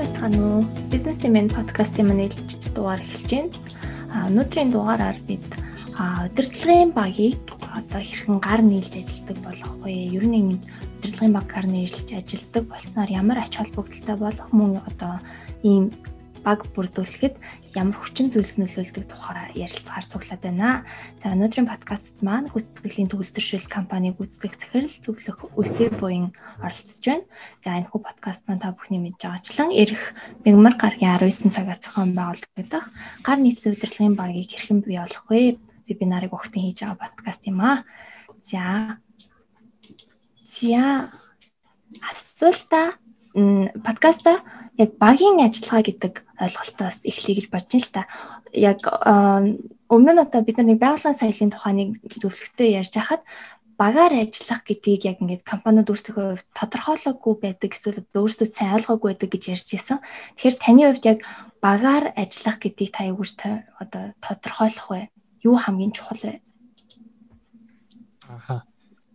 байцгаана уу? Бизнесийн мен подкастын маань ээлжиж дугаар эхэлж байна. А өнөөдрийн дугаараар бид удирдлагын багийг одоо хэрхэн гар нийлж ажилладаг болох вэ? Ер нь удирдлагын баг гар нийлж ажилладаг болсноор ямар ач холбогдолтой болох мөн одоо ийм баг бүрдүүлэхэд ямар хүчин зүйлс нөлөөлдөг тухай ярилцахаар цуглаад байна. За өнөөдрийн подкастт маань хүсдэтгэлийн төгөлдршил компани гүйцэтгэх захирал зөвлөх үлзий буян оролцож байна. За энэ хүү подкаст маань та бүхний мэдж байгаачлан ирэх мегмар гаргийн 19 цагаас зохион байгуулагдах гар нийслэл удирдлагын багийг хэрхэн бий болох вэ? Вебинарыг өгтөн хийж байгаа подкаст юм аа. За. За асуулта подкаста яг багийн ажиллагаа гэдэг ойлголтоос эхлэе гэж бодож байна л та. Яг өмнө нь одоо бид нар нэг байгууллагын соёлын тухай нэг зөвлөгтөө ярьж хахад багаар ажиллах гэдгийг яг ингээд компаниуд хувьд тодорхойлоогүй байдаг эсвэл өөрсдөө сайн ойлгоогүй байдаг гэж ярьж исэн. Тэгэхээр таны хувьд яг багаар ажиллах гэдгийг та юугүйч одоо тодорхойлох вэ? Юу хамгийн чухал вэ? Аха.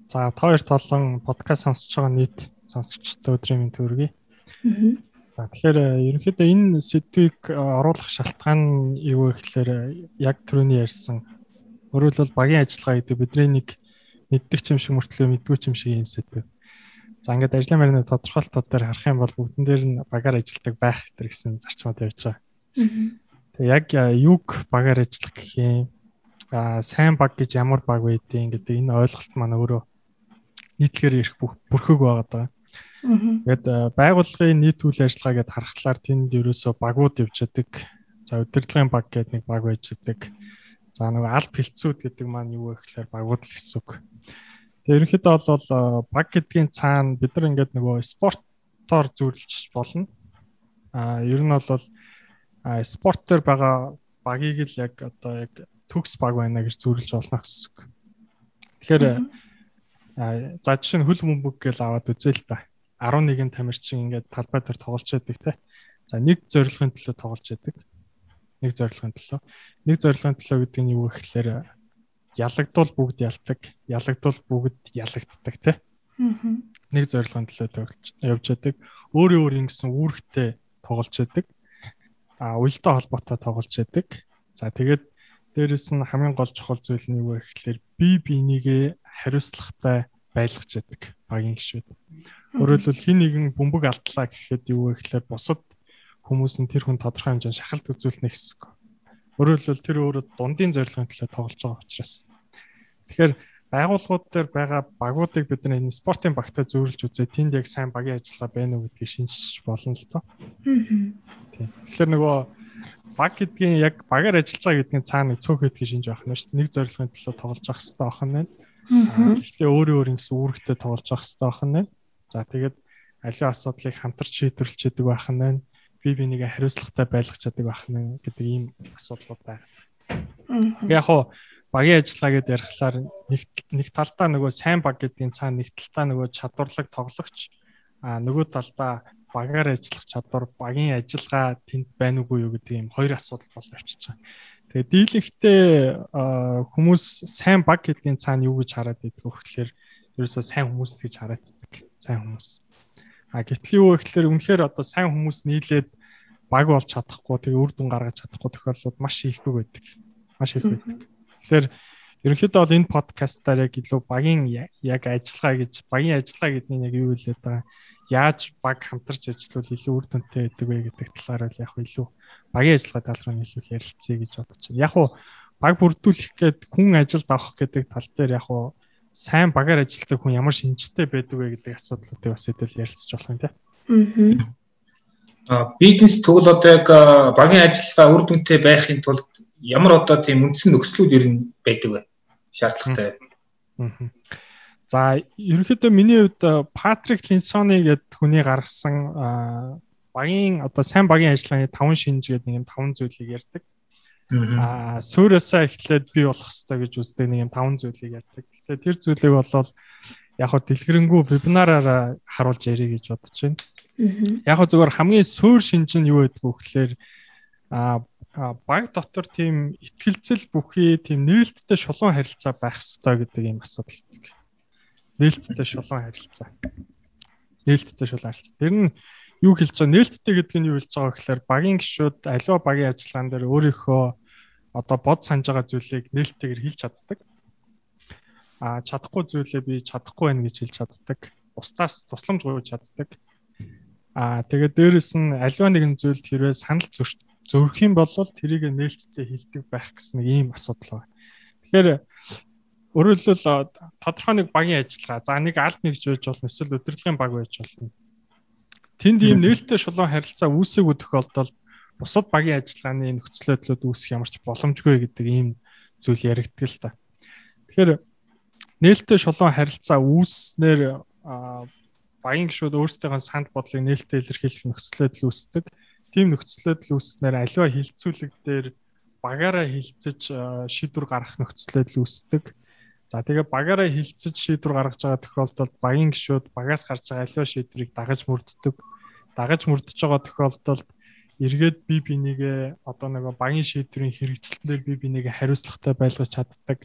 За та хоёрт олон подкаст сонсож байгаа нийт сонсогчдод өдрийн мэнд төргий. Аа. Тэгэхээр э, ерөнхийдөө энэ сэдвийг э, оруулах шалтгаан юу вэ гэхээр э, яг түрүүний ярьсан өөрөөр хэлбэл багийн ажиллагаа гэдэг бидний нэг мэддэг юм шиг мөртлөө мэдгүй юм шиг юм сэдв. За ингээд ажлын байрны тодорхойлтууд дээр харах юм бол бүгдэн дээр нь багаар ажилладаг байх гэдэг гэсэн зарчмууд явж байгаа. Тэгээ яг юг багаар ажиллах гэх юм а сайн баг гэж ямар баг байдیں۔ гэдэг энэ ойлголт маань өөрөө нийтлэгээр ирэх бүрхэг байгаа даа. Тэгээд э, байгууллагын нийт үйл ажиллагаа гэдээ харахаар тэнд ерөөсөө багууд явж байдаг. За удирдлагын баг гэдэг нэг баг байж байдаг. За нөгөө аль бэлцүүд гэдэг маань юу вэ гэхээр багууд л гэсэн үг. Тэгээд ерөнхийдөө бол э, баг гэдгийн цаана бид нар ингээд нөгөө спортоор зөвлөж болно. А ер нь бол спорт төр байгаа багийг л яг одоо яг төгс баг байна гэж зөвлөж болно гэсэн үг. Тэгэхээр за жишээ нь хөл бөмбөг гэж аваад үзээ л та. 11 тамирчин ингээд талбай дээр тоглож байдаг те. За нэг зорилгын төлөө тоглож байдаг. Нэг зорилгын төлөө. Нэг зорилгын төлөө гэдэг нь юу гэхээр ялагдвал бүгд ялдаг, ялагдвал бүгд ялагддаг те. Нэг зорилгын төлөө тоглож явж байдаг. Өөрөө өөр ингэсэн үүрэгтэй тоглож байдаг. А уялдаа холбоотой тоглож байдаг. За тэгээд дээрэс нь хамгийн гол чухал зүйл нь юу вэ гэхээр бие бинийгээ хариуцлагатай байлгаж яадаг багийн гишүүд. Өөрөөр хэлбэл хин нэгэн бөмбөг алдлаа гэхэд юу вэ гэхээр бусад хүмүүс нь тэр хүн тодорхой хэмжээнд шахалт үзүүлнэ гэсэн үг. Хэлбэл тэр өөрөө дундын зорилгын төлөө тоглож байгаа учраас. Тэгэхээр байгууллагууд дээр байгаа багуудыг бид энэ спортын багтаа зөвөрлж үзээ тэнд яг сайн багийн ажиллагаа байна уу гэдгийг шинжиж болно л доо. Тийм. Тэгэхээр нөгөө баг гэдгийн яг багаар ажиллаж байгаа гэдгийн цаана цөөх гэдгийг шинж авах нь шүү дээ. Нэг зорилгын төлөө тоглож авах хэрэгтэй нь байна. Гэхдээ өөрөө өөр ингэсэн үүрэгтэй тоглож авах хэрэгтэй байх нь байна. За тэгээд аливаа асуудлыг хамтарч шийдвэрлэж яадаг байх нь байна. Би бинийг хариуцлагатай байлгах чаддаг байх нь гэдэг ийм асуудлууд байна. Яг хоо багийн ажиллагаа гэдээ ярихлаар нэг нэг талдаа нөгөө сайн баг гэдгийн цаана нэг талдаа нөгөө чадварлаг тоглогч а нөгөө талдаа багаар ажиллах чадвар багийн ажиллагаа тэнд байна уугүй юу гэдэг ийм хоёр асуудал бол байгаа. Тэгээ дийлэгтээ хүмүүс сайн баг гэдгийн цаана юу гэж хараад идэх вэ гэхээр ерөөсөө сайн хүмүүс гэж хараад идэх сайн хүмүүс. А гэтэл юу вэ гэхээр үнэхээр одоо сайн хүмүүс нийлээд баг болж чадахгүй тэгээ үр дүн гаргаж чадахгүй тохиолдлууд маш ихгүй байдаг. Маш их байдаг. Тэгэхээр ерөнхийдөө бол энэ подкастаар яг илүү багийн яг ажиллагаа гэж багийн ажиллагаа гэдгийг яг юу хэлээд байгаа яаж баг хамтарч ажиллавал илүү үр дүнтэй байдаг вэ гэдэг талаар л яг илүү багийн ажиллагаа тал руу илүү ярилцъя гэж бодож байна. Яг уу баг бүрдүүлэх гээд хүн ажилд авах гэдэг тал дээр яг уу сайн багаар ажилладаг хүн ямар шинжтэй байдаг вэ гэдэг асуудлуудыг бас хэдэл ярилцж болох юм тийм. Аа бизнес тэгвэл одоо яг багийн ажиллагаа үр дүнтэй байхын тулд ямар одоо тийм үндсэн нөхцлүүд ер нь байдаг вэ? Шаардлагатай. За ерөнхийдөө миний хувьд Патрик Линсоны гэдэг хүний гаргасан багийн одоо сайн багийн ажиллагааны 5 шинж гэдэг нэг юм 5 зүйлийг ярьдаг. Аа суурьасаа эхлээд бий болох хэрэгтэй гэж үздэг нэг юм 5 зүйлийг ярьдаг. Тэгэхээр тэр зүйлийг болол яг хөө дэлгэрэнгүй вебинараараа харуулж ярих гэж бодож байна. Яг хөө зөвхөн хамгийн суур шинж нь юу гэдэг вэ гэхээр аа баг дотор тийм ихтгэлцэл бүхий тийм нээлттэй шулуун харилцаа байх хэрэгтэй гэдэг юм асуудал. Нээлттэй шулуун харилцаа. Нээлттэй шулуун харилцаа. Тэр нь юу хэлж байгаа нээлттэй гэдэг нь юу хэлж байгаа гэхээр багийн гишүүд аливаа багийн ажиллагаан дээр өөрийнхөө одоо бод санаж байгаа зүйлийг нээлттэйгээр хэлж чаддаг. А чадахгүй зүйлээ би чадахгүй байна гэж хэлж чаддаг. Устаас тусламж гуйж чаддаг. А тэгээд дээрэс нь аливаа нэгэн зүйлд хэрвээ санал зөрөх юм бол тэрийг нээлттэй хэлдэг байх гэсэн нэг ийм асуудал байна. Тэгэхээр өөрөөр хэлбэл тодорхой нэг багийн ажиллагаа за нэг аль нэгж байж болно эсвэл удирдлагын баг байж болно Тэнд ийм нээлттэй шулуун харилцаа үүсээгүй тохиолдолд бусад багийн ажиллагааны нөхцөлөдлөд үүсэх ямар ч боломжгүй гэдэг ийм зүйл яригддаг л та. Тэгэхээр нээлттэй шулуун харилцаа үүснээр багийн гишүүд өөрсдийнхөө санд бодлыг нээлттэй илэрхийлэх нөхцөлөдөл үүсдэг. Тийм нөхцөлөдөл үүснээр аливаа хилцүүлэг дээр багаараа хилцэж шийдвэр гаргах нөхцөлөдөл үүсдэг. За тэгээ багаараа хилцэж шийдвэр гаргаж байгаа тохиолдолд багийн гишүүд багаас гарч байгаа аливаа шийдвэрийг дагаж мөрддөг. Дагаж мөрдөж байгаа тохиолдолд эргээд би бинийгээ одоо нэг багийн шийдвэрийн хэрэгжилтээр би бинийгээ хариуцлагатай байлгаж чаддаг.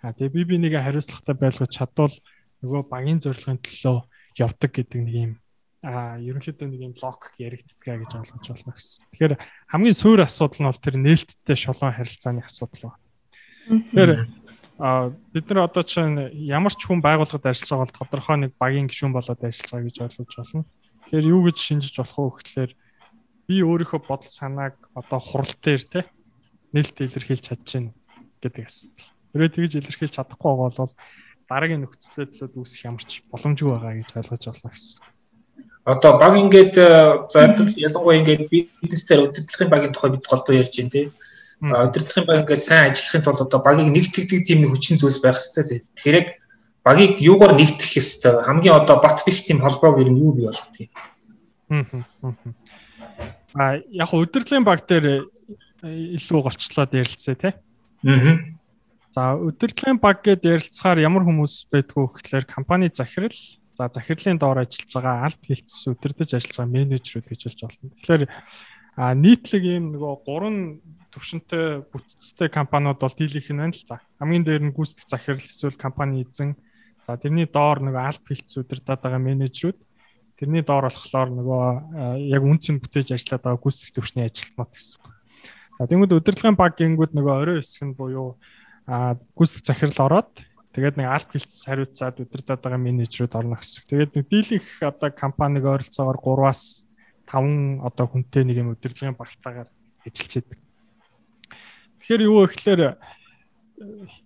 А тэгээ би бинийгээ хариуцлагатай байлгаж чадвал нөгөө багийн зорилгын төлөө явдаг гэдэг нэг юм а ерөнхийдөө нэг юм логик яригддаг гэж ойлгож байна гэсэн. Тэгэхээр хамгийн суур асуудал нь бол тэр нээлттэй шолон харилцааны асуудал байна. Тэгэхээр А бид нар одоо чинь ямар ч хүн байгууллагад ажиллаж байгаа бол тодорхой нэг багийн гишүүн болоод ажиллаж байгаа гэж ойлгож байна. Тэгэхээр юу гэж шинжиж болох вэ гэхэлэр би өөрийнхөө бодол санааг одоо хурал дээр те нээлттэй илэрхийлж чадчихна гэдэг асуудал. Тэрээ тэгж илэрхийлж чадахгүй бол дараагийн нөхцөлөдлөд үүсэх ямар ч боломжгүй байгаа гэж ойлгож байна гэсэн. Одоо баг ингээд за ялангуяа ингээд бизнесээр удирдлагын багийн тухай бид голдуу ярьж байна те удирдлагын баг ингээд сайн ажиллахын тулд одоо багийг нэгтгэдэг тийм нэг хүчин зүйлс байх хэрэгтэй. Тэгэхээр багийг юугаар нэгтгэх ёстой? Хамгийн одоо бат бих тийм холбоог ер нь юу бий болох тийм. А яг удирдлагын баг дээр э, илүү голчлоод ярилцъя тий. Аа. За удирдлагын баг гэдээ ярилцахаар ямар хүмүүс байдгүй гэхлээр компани захирал за захирлын доор ажиллаж байгаа аль хилцс удирдах ажиллаж байгаа менежерүүд гэж хэлж болно. Тэгэхээр а нийтлэг ийм нөгөө гурван төвшөнтэй бүтцтэй компаниуд бол дийлийнх нь байна л та. Хамгийн дээр нь гүйцэтгэх захирал эсвэл компани эзэн. За тэрний доор нөгөө аль хилц удирдах байгаа менежерүүд. Тэрний доор болохоор нөгөө яг үнцэн бүтээж ажиллаад байгаа гүйцэтгэх төвчний ажилтнууд гэсэн. За тэгмэд удирдлагын баг гингүүд нөгөө орой хэсэг нь буюу гүйцэтгэх захирал ороод тэгээд нэг аль хилц хариуцаад удирдах байгаа менежерүүд орно гэсэн. Тэгээд нэг дийлийнх одоо компаниг ойролцоогоор 3-аас 5 одоо хүнтэй нэг юм удирдлагын багтаагаар ажиллаж байдаг. Тэгэхээр юу вэ гэхээр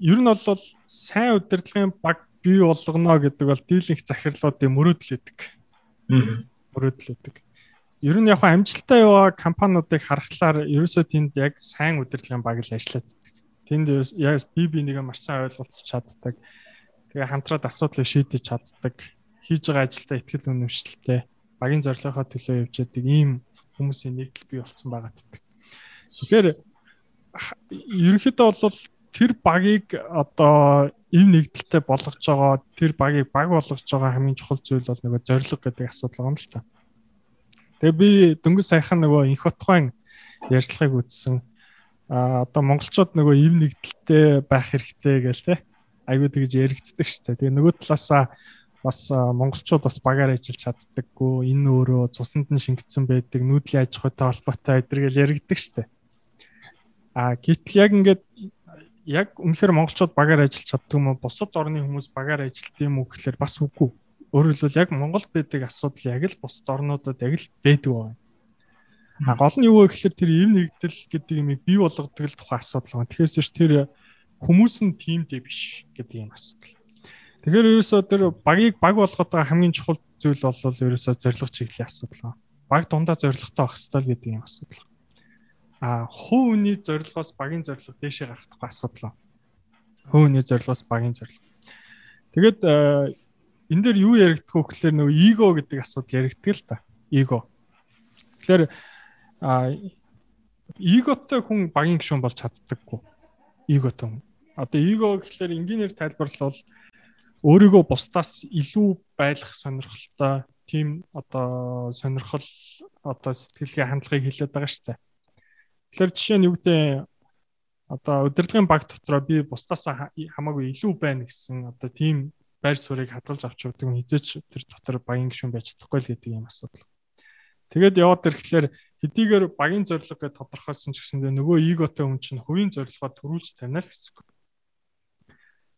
ер нь бол сайн удирдлагын баг бий болгоно гэдэг бол дийлэнх захирлуудын мөрөөдөл өгдөг. Мөрөөдөл өгдөг. Ер нь яг амжилттай яваа компаниудыг харахаар ерөөсөө тэнд яг сайн удирдлагын баг л ажиллаад байдаг. Тэнд яг бие бинийгээ маш сайн ойлголцож чаддаг. Тэгээ хамтраад асуудлыг шийдэж чаддаг. Хийж байгаа ажилдаа ихтгэл үнэмшилтэй, багийн зорилгынхаа төлөө явж яадаг ийм хүмүүсийн нэгдэл бий болсон байгаа гэдэг. Тэгэхээр ерөнхийдөө бол тэр багийг одоо эв нэгдэлтэй болгож байгаа тэр багийг баг болгож байгаа хамгийн чухал зүйл бол нөгөө зориг гэдэг асуудал юм л та. Тэгээ би дөнгөж саяхан нөгөө инх утгын ярьцлагыг үзсэн. А одоо монголчууд нөгөө эв нэгдэлтэй байх хэрэгтэй гээл те. Айгуу тэгж яригддаг штэ. Тэгээ нөгөө талаасаа бас монголчууд бас багаар ажиллаж чаддаггүй. Энэ өөрөө цуснд нь шингэсэн байдаг, нүүдлийн аж ахуйтай холбоотой өдргээл яригддаг штэ. А гэтэл яг ингээд яг үнэхээр монголчууд багаар ажиллаж чаддаг юм уу? Бусад орны хүмүүс багаар ажилладаг юм уу гэхэлэр бас үгүй. Өөрөөр хэлбэл яг Монгол байдаг асуудал яг л бусад орнуудад яг л байдаг байна. А гол нь юу вэ гэхээр тэр эв нэгдэл гэдэг юм бий болгодог л тухайн асуудал байна. Тэгэхээр ч тэр хүмүүс нь тимтэй биш гэдэг юм асуудал. Тэгэхээр ерөөсөө тэр багийг баг болгоод байгаа хамгийн чухал зүйл бол ерөөсөө зорилго чиглэлийн асуудал. Баг дундаа зорилготой байх хэрэгтэй гэдэг юм асуудал а хүний зорилгоос багийн зорилго дээшээ гарах тухай асуудал. Хүний зорилгоос багийн зорилго. Тэгээд энэ дээр юу яригдах вэ гэхээр нөгөө эго гэдэг асуудал яригддаг л та. Эго. Тэгэхээр а эготой хүн багийн гишүүн болж чаддаггүй. Эготой хүн. Одоо эго гэхэлэр энгийнээр тайлбарлал өөрийгөө бусдаас илүү байлгах сонирхолтой тийм одоо сонирхол одоо сэтгэлгээ хандлагыг хилээд байгаа шүү дээ. Тэгэхээр жишээ нь юу гэдэг одоо удирдлагын баг дотроо би бусдаас хамаагүй илүү байна гэсэн одоо тийм байр суурийг хадгалж авч явдаг нь хизээч тэр дотор баян гишүүн байж чадахгүй л гэдэг юм асуудал. Тэгээд яваад ирэхлээр хэдийгээр багийн зорилго гэж тодорхойлсон ч гэсэндээ нөгөө эготой хүн чинь хувийн зорилгоо төрүүлж тавина л гэсэн үг.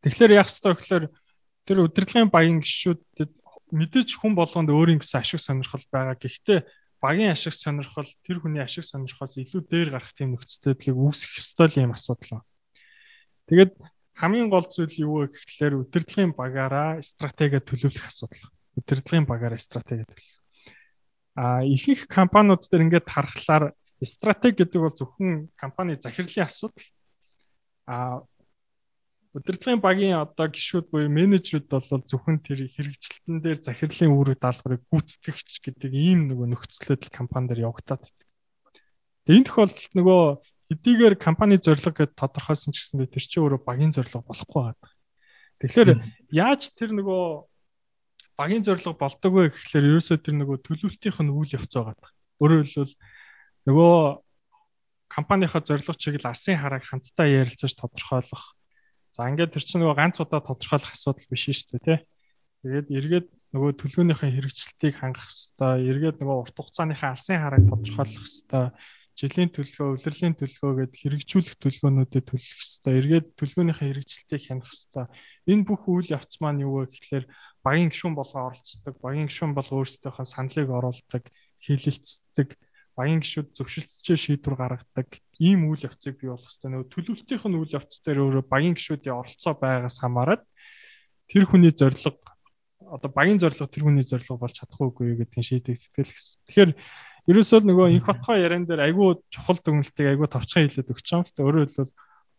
Тэгэхээр яах ёстой гэхээр тэр удирдлагын багийн гишүүдэд мэдээж хүн болгонд өөрийн гэсэн ашиг сонирхол байгаа. Гэхдээ багийн ашиг сонирхол тэр хүний ашиг сонирхолоос илүү дээр гарах тийм нөхцөл байдлыг үүсгэх ёстой юм асуудал. Тэгээд хамгийн гол зүйл юу вэ гэхлээр удирдлагын багаараа стратеги төлөвлөх асуудал. Удирдлагын багаараа стратеги төлөвлөх. А ихэнх компаниуд дээр ингээд харахаар стратеги гэдэг бол зөвхөн компани захирлын асуудал. А удирдлагын багийн одоо гишүүд буюу менежерүүд бол зөвхөн тэр хэрэгжилтэн дээр захирлын үүрэг даалгаврыг гүйцэтгэгч гэдэг ийм нөгөө нөхцөл байдал компани дээр явагдаад байдаг. Тэгээ энэ тохиолдолд нөгөө хэдийгээр компани зорилго гэдээ тодорхойлсон ч гэсэндээ тэр чинь өөрөө багийн зорилго болохгүй байгаа. Тэгэхээр яаж тэр нөгөө багийн зорилго болдог вэ гэхлээр ерөөсөө тэр нөгөө төлөвлөлтийнх нь үйл явц байгаа. Өөрөөр хэлбэл нөгөө компанийнхаа зорилго чиглэл алсын харааг хамтдаа ярилцаж тодорхойлох За ингээд тэр чинь нөгөө ганц удаа тодорхойлох асуудал биш шүү дээ тий. Тэгээд эргээд нөгөө төлөөнийхөө хэрэгжилтийг хангах хэвээр, эргээд нөгөө урт хугацааныхаа алсын харааг тодорхойлох хэвээр, жилийн төлөвлөгөө, улирлын төлөвлөгөө гэдээ хэрэгжүүлэх төлөвлөгөөнүүдэд төлөх хэвээр, эргээд төлөвөөнийхөө хэрэгжилтийг хянах хэвээр. Энэ бүх үйл явц маань юу вэ гэхэлэр багийн гишүүн болгоо оролцдог, багийн гишүүн бол өөрсдийнхөө саналыг оруулдаг, хилэлцдэг, багийн гишүүд зөвшөлтсөж шийдвэр гаргадаг ийм үйл явцыг бий болгох хэрэгтэй. Нөгөө төлөвлөлтийнх нь үйл явц дээр өөрөө багийн гишүүдийн оролцоо байгаас хамаарат тэр хүний зорилго одоо багийн зорилго тэр хүний зорилго болж чадахгүй гэдгийг шийдэх сэтгэл гэсэн. Тэгэхээр ерөөсөө нөгөө инх батхой яриан дээр айгүй чухал дүгнэлтийг айгүй товчхон хэлээд өгч байгаа юм л та. Өөрөөр хэлбэл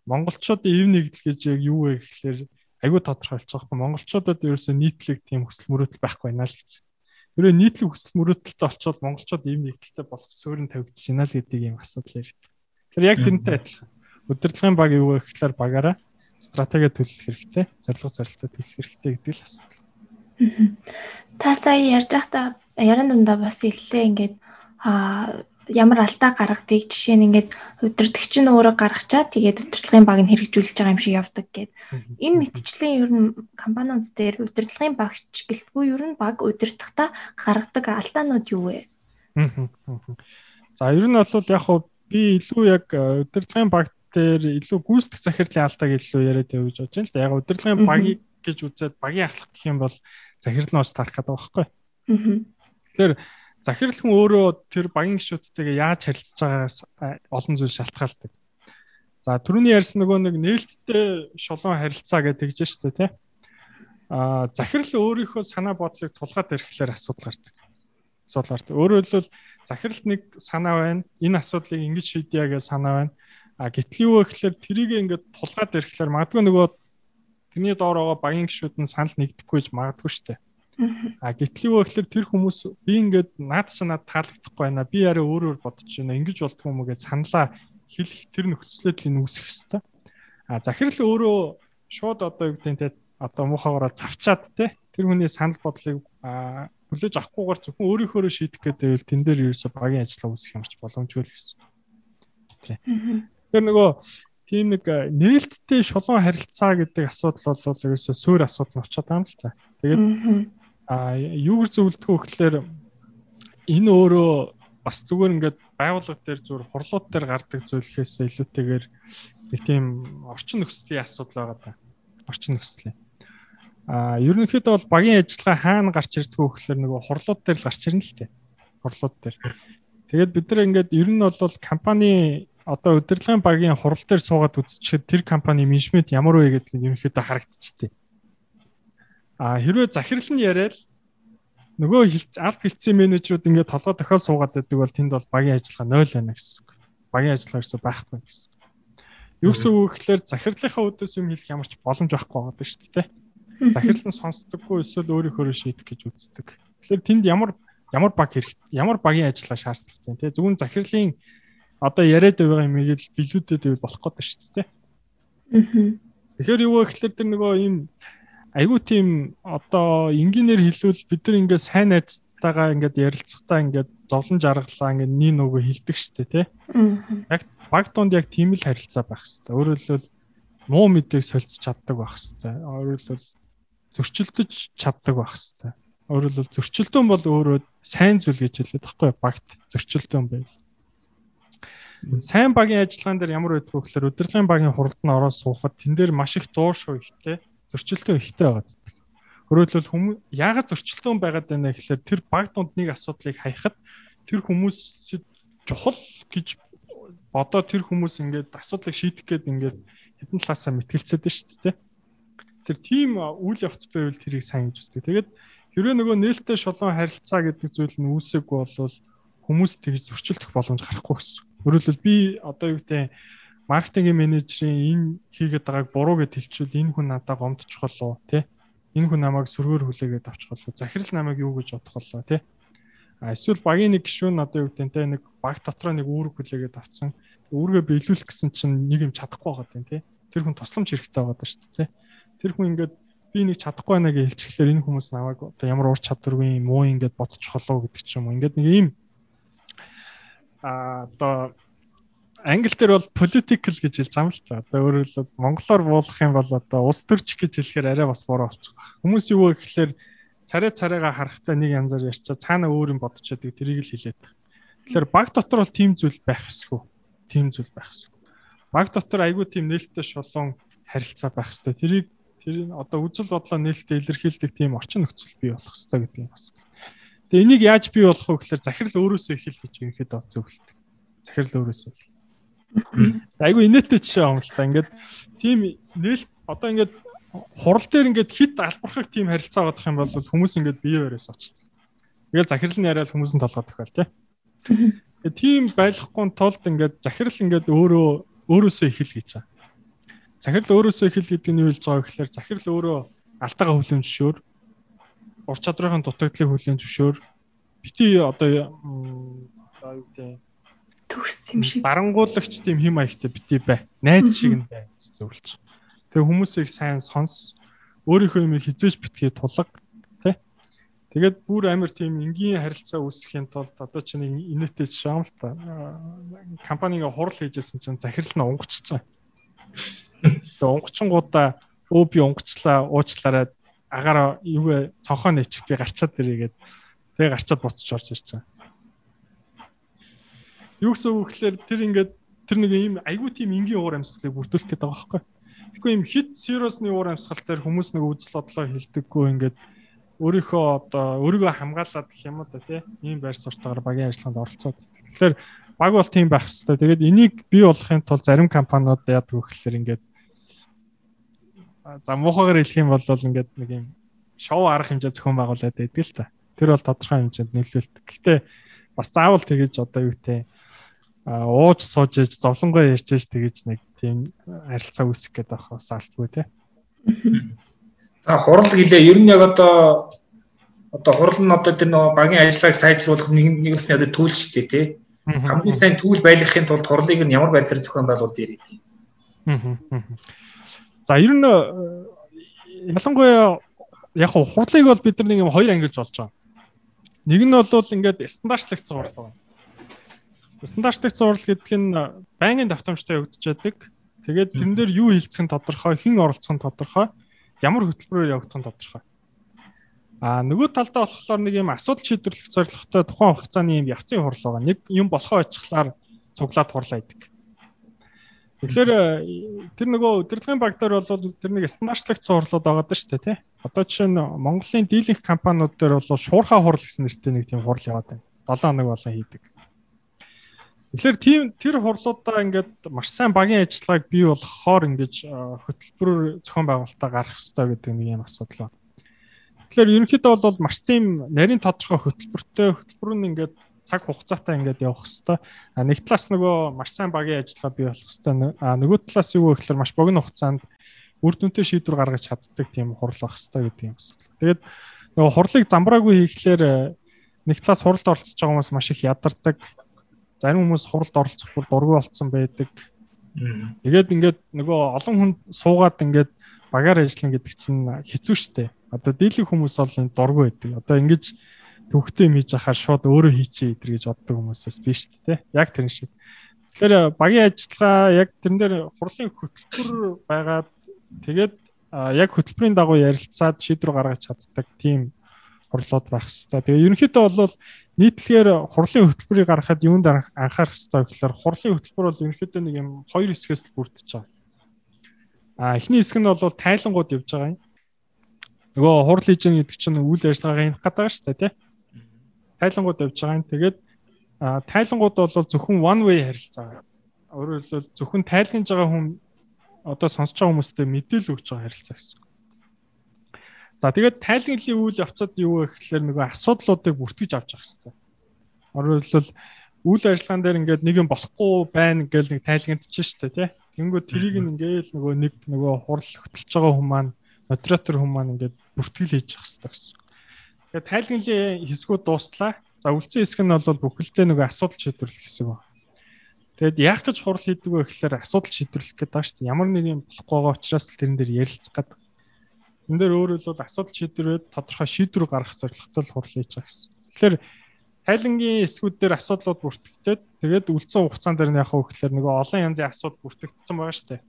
монголчуудын ив нэгдэл гэж яг юу вэ гэхлээр айгүй тодорхойлж байгаа. Монголчуудад ерөөсөө нийтлэг тийм хүсэл мөрөөдөл байхгүй байна л гэж. Ерөө нийтлэг хүсэл мөрөөдөлтөй олцоод монголчууд ив нэгдэлтэй болох суурин тавигдчих байна л гэдэг ийм асуудал ярьдаг. Тэгэхээр яг тэнтэй адилхан. Удирдлагын баг юу вэ гэхлээр багаараа стратеги төлөх хэрэгтэй, зорилго зорилттой төлөх хэрэгтэй гэдэг л асуудал. Та сая ярьж байхдаа яран дундаа бас илlee ингээд а ямар алдаа гаргадгийг жишээ нь ингээд удирдахч нь өөрөө гаргачаа тэгээд удирдлагын баг нь хэрэгжүүлж байгаа юм шиг явдаг гэд. Энэ мэтчлийн ер нь компаниуд дээр удирдлагын багч гэлтгүй ер нь баг удирдахдаа гаргадаг алдаанууд юу вэ? За ер нь бол яг хуу би илүү яг удирдлагын баг дээр илүү гүйцэтгэх захирлын алдааг илүү яриад явж байгаа юм л да. Яг удирдлагын багийг гэж үзээд багийн ахлах гэх юм бол захирал нь бас тарах гэдэг байхгүй. Тэгэхээр захирал хүн өөрөө тэр багийн гишүүдтэйгээ яаж харилцаж байгаагаас олон зүйл шалтгаалдаг. За түрүүний ярьсан нөгөө нэг нээлттэй шулуун харилцаа гэдэг тэгж штэ тий. А захирал өөрийнхөө санаа бодлыг тулгаад ирэхлээр асуудал гардаг. Гардаг. Өөрөөр хэлбэл захиралд нэг санаа байна. Энэ асуудлыг ингэж шийдъя гэж санаа байна. А гэтэл юу гэхээр тэрийг ингээд тулгаад ирэхлээр магадгүй нөгөө тэрний доор байгаа багийн гишүүд нь санал нэгдэхгүй гэж магадгүй штэ. А гэтэл юу гэхээр тэр хүмүүс би ингээд наад чи над таалагдахгүй байна. Би арай өөрөөр бодож байна. Ингэж болдгоо юм уу гэж саналаа хэлэх тэр нөхцөлөд л үүсэх хэвээр. А захирал өөрөө шууд одоо юу гэдэг нь одоо муухайгаараа завчаад те тэр хүний санал бодлыг хүлээж авахгүйгээр зөвхөн өөрийнхөө шийдэх гэдэг нь тэн дээр ерөөсө багийн ажиллагаа үүсэх юмч боломжгүй л гэсэн. Тэ. Тэр нөгөө тийм нэг нээлттэй шулуун харилцаа гэдэг асуудал бол ерөөсө суур асуудал нь очиод байгаа юм л та. Тэгээд А юугэр зөвлөдгөө гэхэлэр энэ өөрөө бас зүгээр ингээд байгууллага дээр зүгээр хурлууд дээр гардаг зөвлөхөөс илүүтэйгээр нэг тийм орчин нөхцөлийн асуудал байгаа да. Орчин нөхцөлийн. А ерөнхийдөө бол багийн ажиллагаа хаана гарч ирдгүү гэхэлэр нөгөө хурлууд дээр л гарч ирнэ л тээ. Хурлууд дээр. Тэгээд бид нар ингээд ер нь бол компани одоо удирдлагын багийн хурал дээр суугаад үзчихээд тэр компани менежмент ямар вэ гэдэг нь ерөнхийдөө харагдчихтэй. А хэрвээ захирал нь яриад нөгөө аль хилцээ менежерүүд ингээд толгой дохио суугаад байдаг бол тэнд бол багийн ажиллагаа 0 байна гэсэн үг. Багийн ажиллагаа ерөөсөй байхгүй гэсэн. Юу гэсэн үг гэхээр захирлынхаа өдөөс юм хэлэх ямар ч боломж байхгүй байгаа шүү дээ. Захирал нь сонсдоггүй эсвэл өөрийнхөө шийдэх гэж үздэг. Тэгэхээр тэнд ямар ямар баг хэрэгтэй ямар багийн ажиллагаа шаардлагатай тий зөвхөн захирлын одоо яриад байгаа юм ийм билүүдэд болох гэдэг шүү дээ. Тэгэхээр юу вэ гэхээр тэр нөгөө ийм айгүй тийм одоо энгийнээр хэлвэл бид нар ингээд сайн найзтайгаа ингээд ярилцахтаа ингээд зовлон жаргалаа ингээд нэг нөгөө хилдэг штэ тий. Яг баг донд яг тийм л харилцаа байх хэвээр. Өөрөөр хэлбэл муу мэдээг солилцож чаддаг байх хэвээр. Өөрөөр хэлбэл зөрчилдөж чаддаг байх хэвээр. Өөрөөр хэлбэл зөрчилдөөн бол өөрөө сайн зүйл гэж хэлээд баггүй багт зөрчилдөөн байв. Сайн багийн ажиллагаан дээр ямар байдг вэ гэхээр удирдлагын багийн хуралд нь ороод суухад тэн дээр маш их дуушгүй ихтэй зөрчилдөөн ихтэй байгаа. Өөрөөр хэлбэл хүмүүс яагаад зөрчилдөөн байгаад байна гэхээр тэр баг дунд нэг асуудлыг хаяхад тэр хүмүүсэд чухал гэж бодоо тэр хүмүүс ингээд асуудлыг шийдэх гээд ингээд хэдэн талаасаа мэтгэлцээд байна шүү дээ. Тэр тийм үйл явц байвал тэрийг сайн гэж үздэг. Тэгээд хэрвээ нөгөө нээлттэй шулуун харилцаа гэдэг зүйл нь үүсэхгүй бол хүмүүс тэгж зөрчилдөх боломж гарахгүй гэсэн. Өөрөлдөл би одоо юу гэдэг маркетингийн менежерийн энэ хийгээд байгааг буруу гэж хэлчихвэл энэ хүн надад гомдчих болоо тий. Энэ хүн намайг сөргөөр хүлээгээд авчих болоо. Захирал намайг юу гэж бодох болоо тий. А эсвэл багийн нэг гишүүн одоо юу гэдэг те нэг баг дотроо нэг үүрэг хүлээгээд авцсан. Үүргээ биелүүлэх гэсэн чинь нэг юм чадахгүй байгаа тийм тий. Тэр хүн тусламж хэрэгтэй байгаа шүү дээ тий. Тэр хүн ингээд би нэг чадахгүй байна гэж хэлчихлээр энэ хүмүүс намайг одоо ямар ур чадваргүй муу ингээд бодчих болоо гэдэг ч юм уу. Ингээд нэг ийм а одоо англи дээр бол political гэж хэлж байгаа юм л та. Одоо өөрөөр хэлбэл монголоор буулгах юм бол одоо улс төрч гэж хэлэхээр арай бас буруу болчих. Хүмүүс юу гэхээр царай царайгаа харахтаа нэг янзаар ярьчаа цаана өөр юм бодчиход тэрийг л хэлээд. Тэгэхээр баг дотор бол тийм зүйл байх эсгүй. Тийм зүйл байх эсгүй. Баг дотор айгүй тийм нээлттэй шулуун харилцаа байх хэвээр. Тэрийг тэр одоо үзэл бодлоо нээлттэй илэрхийлдэг тийм орчин нөхцөл бий болох хэвээр гэдэг юм бас. Тэгээ энийг яаж бий болох вэ гэхээр захирал өөрөөсөө ихэл гэж ихэд бол зөвлөлдөг. Захирал өөрөөсөө. Айгу инээтэй жишээ юм л та. Ингээд тийм нээл одоо ингээд хурал дээр ингээд хит албархах тийм харилцаа бодох юм бол хүмүүс ингээд бие өрөөс очдог. Тэгэл захирал нь яриад хүмүүсийн толгой тохиол тий. Тийм байлгахгүй тулд ингээд захирал ингээд өөрөө өөрөөсөө ихэл гэж байгаа. Захирал өөрөөсөө ихэл гэдэг нь юу хэлж байгаа гэхээр захирал өөрөө алтайгаа хүлэн зөвшөөр ур чадрын дутагдлыг хүлээн зөвшөөр бити одоо юу гэдэг төгс юм шиг барангуулагч тийм хим маягтай бити бай. Найз шиг нь бай гэж зөвлөж. Тэгээ хүмүүсийг сайн сонс өөрийнхөө юм хизээж битгий тулаг тий. Тэгээд бүр амар тийм энгийн харилцаа үүсгэхийн тулд одоо чинь инээтэй жишээ юм л та. Компаниг хурал хийжсэн чинь захирал нь байгаа. Тэгээ унгачингуудаа өө би унгацлаа уучлаарай агаар юу вэ цонхоо нэчих би гарчаад ирээгээд тэгээ гарчаад буцаж орж байгаа. Юу гэсэн үг гэхээр тэр ингээд тэр нэг ийм айгүй тийм энгийн уур амьсгалыг бүрдүүлэх гээд байгаа байхгүй. Тэгэхгүй ийм хит сериусны уур амьсгал дээр хүмүүс нэг үзэл бодлоо хилдэггүй ингээд өөрийнхөө одоо өөрийгөө хамгаалаад гэх юм да тий ийм байр суртаагаар багийн ажиллагаанд оролцоод. Тэгэхээр баг бол тийм байх хэвээр. Тэгээд энийг бий болгохын тулд зарим компаниуд яадаг вэ гэхээр ингээд за муухайгаар хэлэх юм бол ингээд нэг юм шоу арга хэмжээ зохион байгуулад байдаг л та. Тэр бол тодорхой хэмжээнд нөлөөлдөг. Гэхдээ бас заавал тэгэж одоо юу те ууж сууж ээж зовлонгоо ярьж ээж тэгэж нэг тийм харилцаа үүсгэх гээд байх бас алтгүй те. А хурал гэлээ ер нь яг одоо одоо хурал нь одоо тэр нөгөө багийн ажиллагааг сайжруулах нэг нэг бас одоо түүл шүү дээ тий. Хамгийн сайн түүл байлгахын тулд хурлыг нь ямар байдлаар зохион байгуулд ирээ тий. За ер нь э, ялангуяа яг хурлыг бол бид нар нэг юм хоёр ангилж болж байгаа. Нэг нь бол ингээд стандартчлагдсан хурлаа. Стандартчлагдсан хурл гэдэг нь байнгын давтамжтай явагдчихадаг. Тэгээд тэрэн дээр юу хилцэх нь тодорхой, хэн оролцох нь тодорхой, ямар хөтөлбөрөөр явагдах нь тодорхой. А нөгөө талдаа болохоор нэг юм асуудал шийдвэрлэх зорилготой тухайн хугацааны юм явцын хурл байгаа. Нэг юм болохоо очихлаар цуглаад хурлаа идэг. Тэгэхээр э, тэр нөгөө удирдлагын баг дээр бол тэр нэг стандартчлагдсан хурлууд байгаа даа шүү дээ тий. Одоо жишээ нь Монголын дийлэнх компаниуд дээр бол шуурхаа хурл гэсэн нэртэй нэг тийм хурл яваад байна. 7 хоног болон хийдэг. Тэгэхээр тийм тэр хурлуудаа ингээд маш сайн багийн ажиллагааг бий болгохоор ингэж э, хөтөлбөрөөр зохион байгуулалтаа гаргах хэрэгтэй гэдэг нэг юм асуудал байна. Тэгэхээр ерөнхийдөө бол маш тийм нарийн тодорхой хөтөлбөртэй хөтөлбөр нь ингээд цаг хугацаатай ингээд явах хэвээр. А нэг талаас нөгөө маш сайн багийн ажиллагаа бий болох хэвээр. А нөгөө талаас юу вэ гэхээр маш богино хугацаанд үр дүнтэй шийдвэр гаргаж чаддаг тийм хурл байх хэвээр гэдэг юм асуудал. Тэгээд нөгөө хурлыг замбраагүй хийхлээр э, нэг талаас хуралд оролцож байгаа хүмүүс маш их ядардаг. Зарим хүмүүс хуралд оролцох бүр дургүй болцсон байдаг. Тэгээд ингээд нөгөө олон хүн суугаад ингээд багаар ажиллана гэдэг чинь хэцүү шттэ. Одоо дийлэх хүмүүс бол энэ дургүй байдаг. Одоо ингэж төвхтэй юм хийж ахаар шууд өөрөө хийчихээ идэр гэж боддог хүмүүсээс биш шүү дээ. Яг тэр шиг. Тэгэхээр багийн ажиллагаа яг тэрэн дээр хурлын хөтөлбөр байгаад тэгээд яг хөтөлбөрийн дагуу ярилцаад шийдвэр гаргаж чаддаг тийм хурлууд байх хэрэгтэй. Тэгээ ерөнхийдөө бол нийтлэгээр хурлын хөтөлбөрийг гаргахад юунд анхаарах хэрэгтэй гэхээр хурлын хөтөлбөр бол ерөнхийдөө нэг юм хоёр хэсгээс л бүрдэж байгаа. А эхний хэсэг нь бол тайлангууд явж байгаа юм. Нөгөө хурл хийж байгаа гэдэг чинь үйл ажиллагаагаа хянах гэдэг шүү дээ тий. Тайлангууд явж байгаа юм. Тэгээд тайлангууд бол зөвхөн one way харилцаа. Өөрөөр хэлбэл зөвхөн тайлгнаж байгаа хүн одоо сонсож байгаа хүмүүстээ мэдээлэл өгч байгаа харилцаа гэсэн. За тэгээд тайлгналын үйл явцад юу вэ гэхээр нөгөө асуудлуудыг бүртгэж авч явах хэрэгтэй. Өөрөөр хэлбэл үйл ажиллагаан дээр ингээд нэг юм болохгүй байна гэж нэг тайлгнадчих шүү дээ тий. Тэнгүү тэрийг ингээл нөгөө нэг нөгөө хурал хөтлөж байгаа хүмүүс маань модератор хүмүүс маань ингээд бүртгэл хийж явах хэрэгтэй гэсэн. Тэгээд тайлгналын хэсгүүд дууслаа. За үлцэн хэсэг нь бол бүхэлдээ нөгөө асуудал шийдвэрлэх хэсэг байна. Тэгэд яах гэж хурал хийдэг вэ гэхээр асуудал шийдвэрлэх гэдэг байна шүү дээ. Ямар нэг юм болохгүй байгаа учраас л тэрэн дээр ярилцах гэдэг. Энд дээр өөрөөр хэлбэл асуудал шийдвэрээд тодорхой шийдвэр гаргах зорилготой л хурал хийж байгаа гэсэн. Тэгэхээр тайлангийн эсгүүд дээр асуудлууд бүртгэгдээд тэгээд үлдсэн хугацаан дээр нь вэ гэхээр нөгөө олон янзын асуудал бүртгэгдсэн байгаа шүү дээ.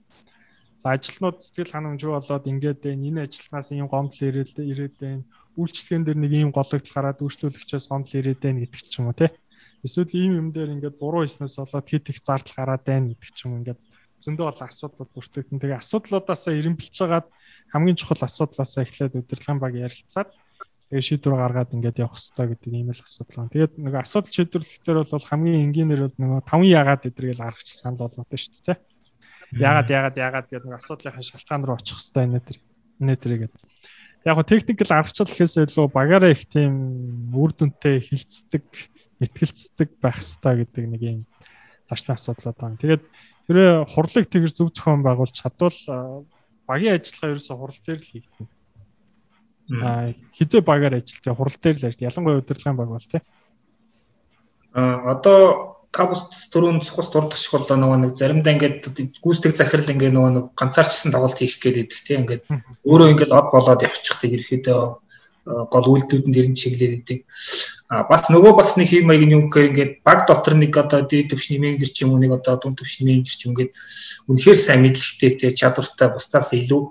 За ажилтнууд сэтгэл ханамжгүй болоод ингээд. Энэ ажилтнаас ийм гомдол ирээд ирээд байна. Үйлчлэгэн дээр нэг ийм гологдол гараад үйлчлүүлэгчээс гомдол ирээд байна гэдэг ч юм уу тий Эсвэл ийм юм дээр ингээд буруу хийснээс болоод хит их зардал гараад байна гэдэг ч юм ингээд зөндөө бол асуудал бүртгэгдэн. Тэгээ асуудлуудаасаа эренбэлж хагаад хамгийн чухал асуудлаасаа эхлээд удирдлагын баг ярилцаад тэгээ шийдвэр гаргаад ингээд явах хэрэгтэй гэдэг ийм л асуудал. Тэгээд нэг асуудал шийдвэрлэхээр бол хамгийн энгийнээр бол нөгөө таван яагаад эдэргээл гаргач санал болоод шүү дээ. Яагаад яагаад яагаад гэдэг нэг асуудлынхаа шалтгаан руу очих хэрэгтэй нэ тэр нэ тэр гэдэг. Яг го техникэл аргачлал гэхээс илүү багаараа их тийм үр дүнтэй хилцдэг ихтгэлцдэг байх хэрэгтэй гэдэг нэг юм зарчмын асуудлууд байна. Тэгээд тэрэ хурлыг тэгэр зөв зохион байгуулж чадвал багийн ажиллагаа ерөөсө хурал дээр л хийгдэнэ. Аа хизээ багаар ажилтгаа хурал дээр л ажил. Ялангуяа удирдлагын баг бол тий. Аа одоо капуст дөрөв цухас дурдах шиг болоо нөгөө нэг заримдаа ингээд гүйцэтгэх захирал ингээд нөгөө нэг ганцаарчсан тоглолт хийх гээд идэх тийм ингээд өөрөө ингээд од болоод явчихдаг ерөөхдөө гол үйлдэлүүдэнд ирэн чиглээд идэг. А бас нөгөө бас нэг хэм маяг юм гэхээр ингээд баг дотор нэг одоо дээд төвшний менежер ч юм уу нэг одоо дунд төвшний менежер ч юм ингээд үнэхээр сайн мэдлэгтэй те чадвартай бусдаас илүү.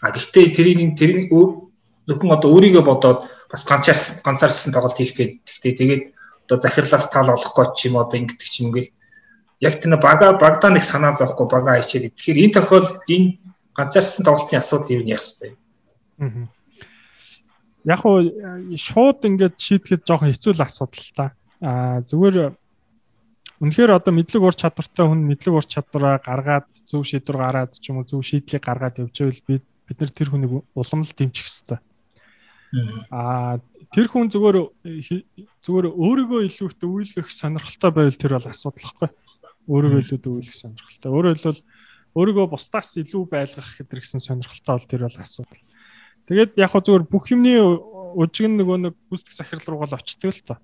А гэхдээ тэрийг тэрийг зөвхөн одоо өөрийгөө бодоод бас ганцаарсан ганцаарсан тоглолт хийх гээд гэхдээ тэгээд одоо захирлаас таал олохгүй ч юм одоо ингэдэг ч юм ингээл яг тэр бага багада нэг санаа зовхгүй бага хийчихэд тэгэхээр энэ тохиолдолд энэ ганцаарсан тоглолтын асуудал юу яах вэ? Аа яг уу шууд ингээд шийдэхэд жоохон хэцүү л асуудал та. Аа зүгээр үнэхээр одоо мэдлэг ур чадвартай хүн мэдлэг ур чадвараа гаргаад зөв шийдвэр гараад ч юм уу зөв шийдлийг гаргаад явжээвэл бид бид нар тэр хүнийг уламл дэмжих хэрэгтэй. Аа тэр хүн зүгээр зүгээр өөрийгөө илүүхт үйлгэх сонирхолтой байвал тэр бол асуудал واخгүй. Өөрийгөө илүүд үйлгэх сонирхолтой. Өөрөөр хэлбэл өөрийгөө бусдаас илүү байлгах гэдэг гэсэн сонирхолтой бол тэр бол асуудал. Тэгээд яг хөө зүгээр бүх юмний ужиг нөгөө нэг гүйцэтгэх захирал руугаа л очдөг л тоо.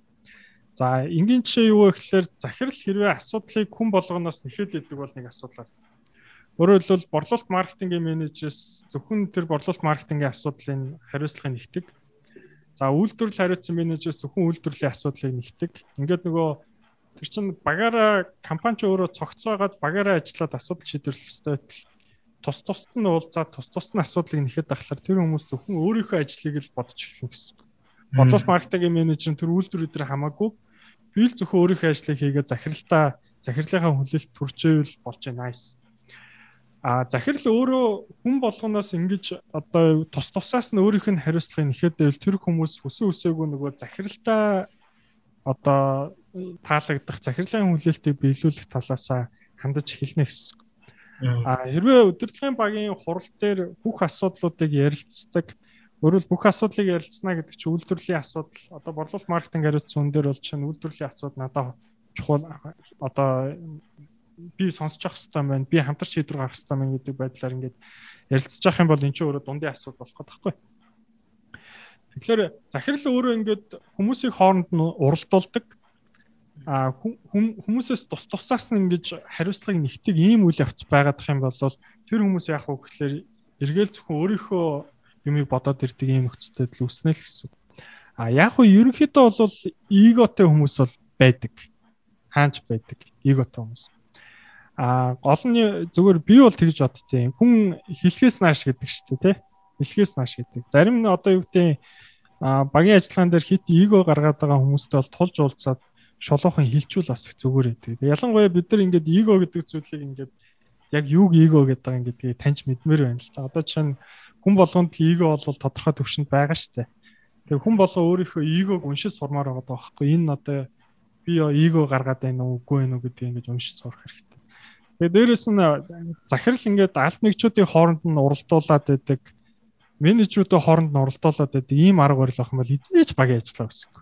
За энгийн жишээ юу вэ гэхээр захирал хэрвээ асуудлыг хүн болгоноос нэхэд идэг бол нэг асуудал. Өөрөөр хэлбэл борлуулалт маркетингийн менежерс зөвхөн тэр борлуулалт маркетингийн асуудлын хариуцлагыг нэгтгэг. За үйлдвэрлэл хариуцсан менежерс зөвхөн үйлдвэрлэлийн асуудлыг нэгтгэг. Ингээд нөгөө тэр чинь багаараа компани ч өөрөө цогцоогоод багаараа ажиллаад асуудал шийдвэрлэх ёстой тус тусад нь уулзаад тус тусад нь асуудлыг нэхэд ахлаар тэр хүмүүс зөвхөн өөрийнхөө ажлыг л бодож эхлэх гэсэн. Бодлол маркетингийн менежер нь тэр үйлдвэр дээр хамаагүй би л зөвхөн өөрийнхөө ажлыг хийгээд захиралтаа захирлынхаа хүлээлт төржээвэл болж байна nice. А захирал өөрөө хүн болгоноос ингэж одоо тус тусаас нь өөрийнх нь хариуцлагыг нэхэд байвал тэр хүмүүс хүсэн үсээгүй нөгөө захиралтаа одоо таалагдах захирлын хүлээлтийг биелүүлэх талаасаа хандаж эхэлнэ гэсэн. А хэрвээ удирдлагын багийн хурал дээр бүх асуудлуудыг ярилцдаг өөрөөр бүх асуудлыг ярилцсна гэдэг чинь үйлдвэрлэлийн асуудал одоо борлуулалт маркетинг хариуцсан хүн дээр бол чинь үйлдвэрлэлийн асуудал надад чухал одоо би сонсож явах хэрэгтэй байна би хамтар шийдвэр гаргах хэрэгтэй байна гэдэг байдлаар ингээд ярилцж явах юм бол эн чинь өөрөө дундын асуудал болох гэдэг байхгүй. Тэгэхээр захирал өөрөө ингээд хүмүүсийн хооронд нь уралдуулдаг а хүмүүсээс тус тусаас нь ингэж хариуцлагыг нэгтгэх ийм үйл явц байгаад их юм бол тэр хүмүүс яах вэ гэхээр эргээл зөвхөн өөрийнхөө юмыг бодоод ирдэг ийм нөхцөлтэй л үснэ л гэсэн. А яг хөө ерөнхийдөө бол эготой хүмүүс бол байдаг. Хаанч байдаг эготой хүмүүс. А гол нь зөвөр би бол тэгж боддتي. Хүн хэлхээс нааш гэдэг шүү дээ, тий? Хэлхээс нааш гэдэг. Зарим нь одоо юу гэдэг а багийн ажиллагаан дээр хит эго гаргаад байгаа хүмүүстэй бол тулж уулзаад шулуухан хилчүүл бас их зүгээр байдаг. Ялангуяа бид нар ингээд эго гэдэг зүйлийг ингээд яг юуг эго гэдэг байгаа гэдгийг таньж мэдмээр байна л та. Одоо жишээ нь хүн болгонд эго бол тодорхой төвшөнд байгаа шүү дээ. Тэгээ хүн болго өөрийнхөө эгог уншиж сурмаар байгаа байхгүй. Энэ одоо би эго гаргаад байна уу үгүй байна уу гэдгийг ингэж уншиж сурах хэрэгтэй. Тэгээ дээрэс нь захирал ингээд аль нэгчүүдийн хооронд нь уралдуулад байдаг менежерүүдийн хооронд нь уралдуулаад байдаг ийм арга барил ах юм бол хизээч багийн ажиллаа гэсэн.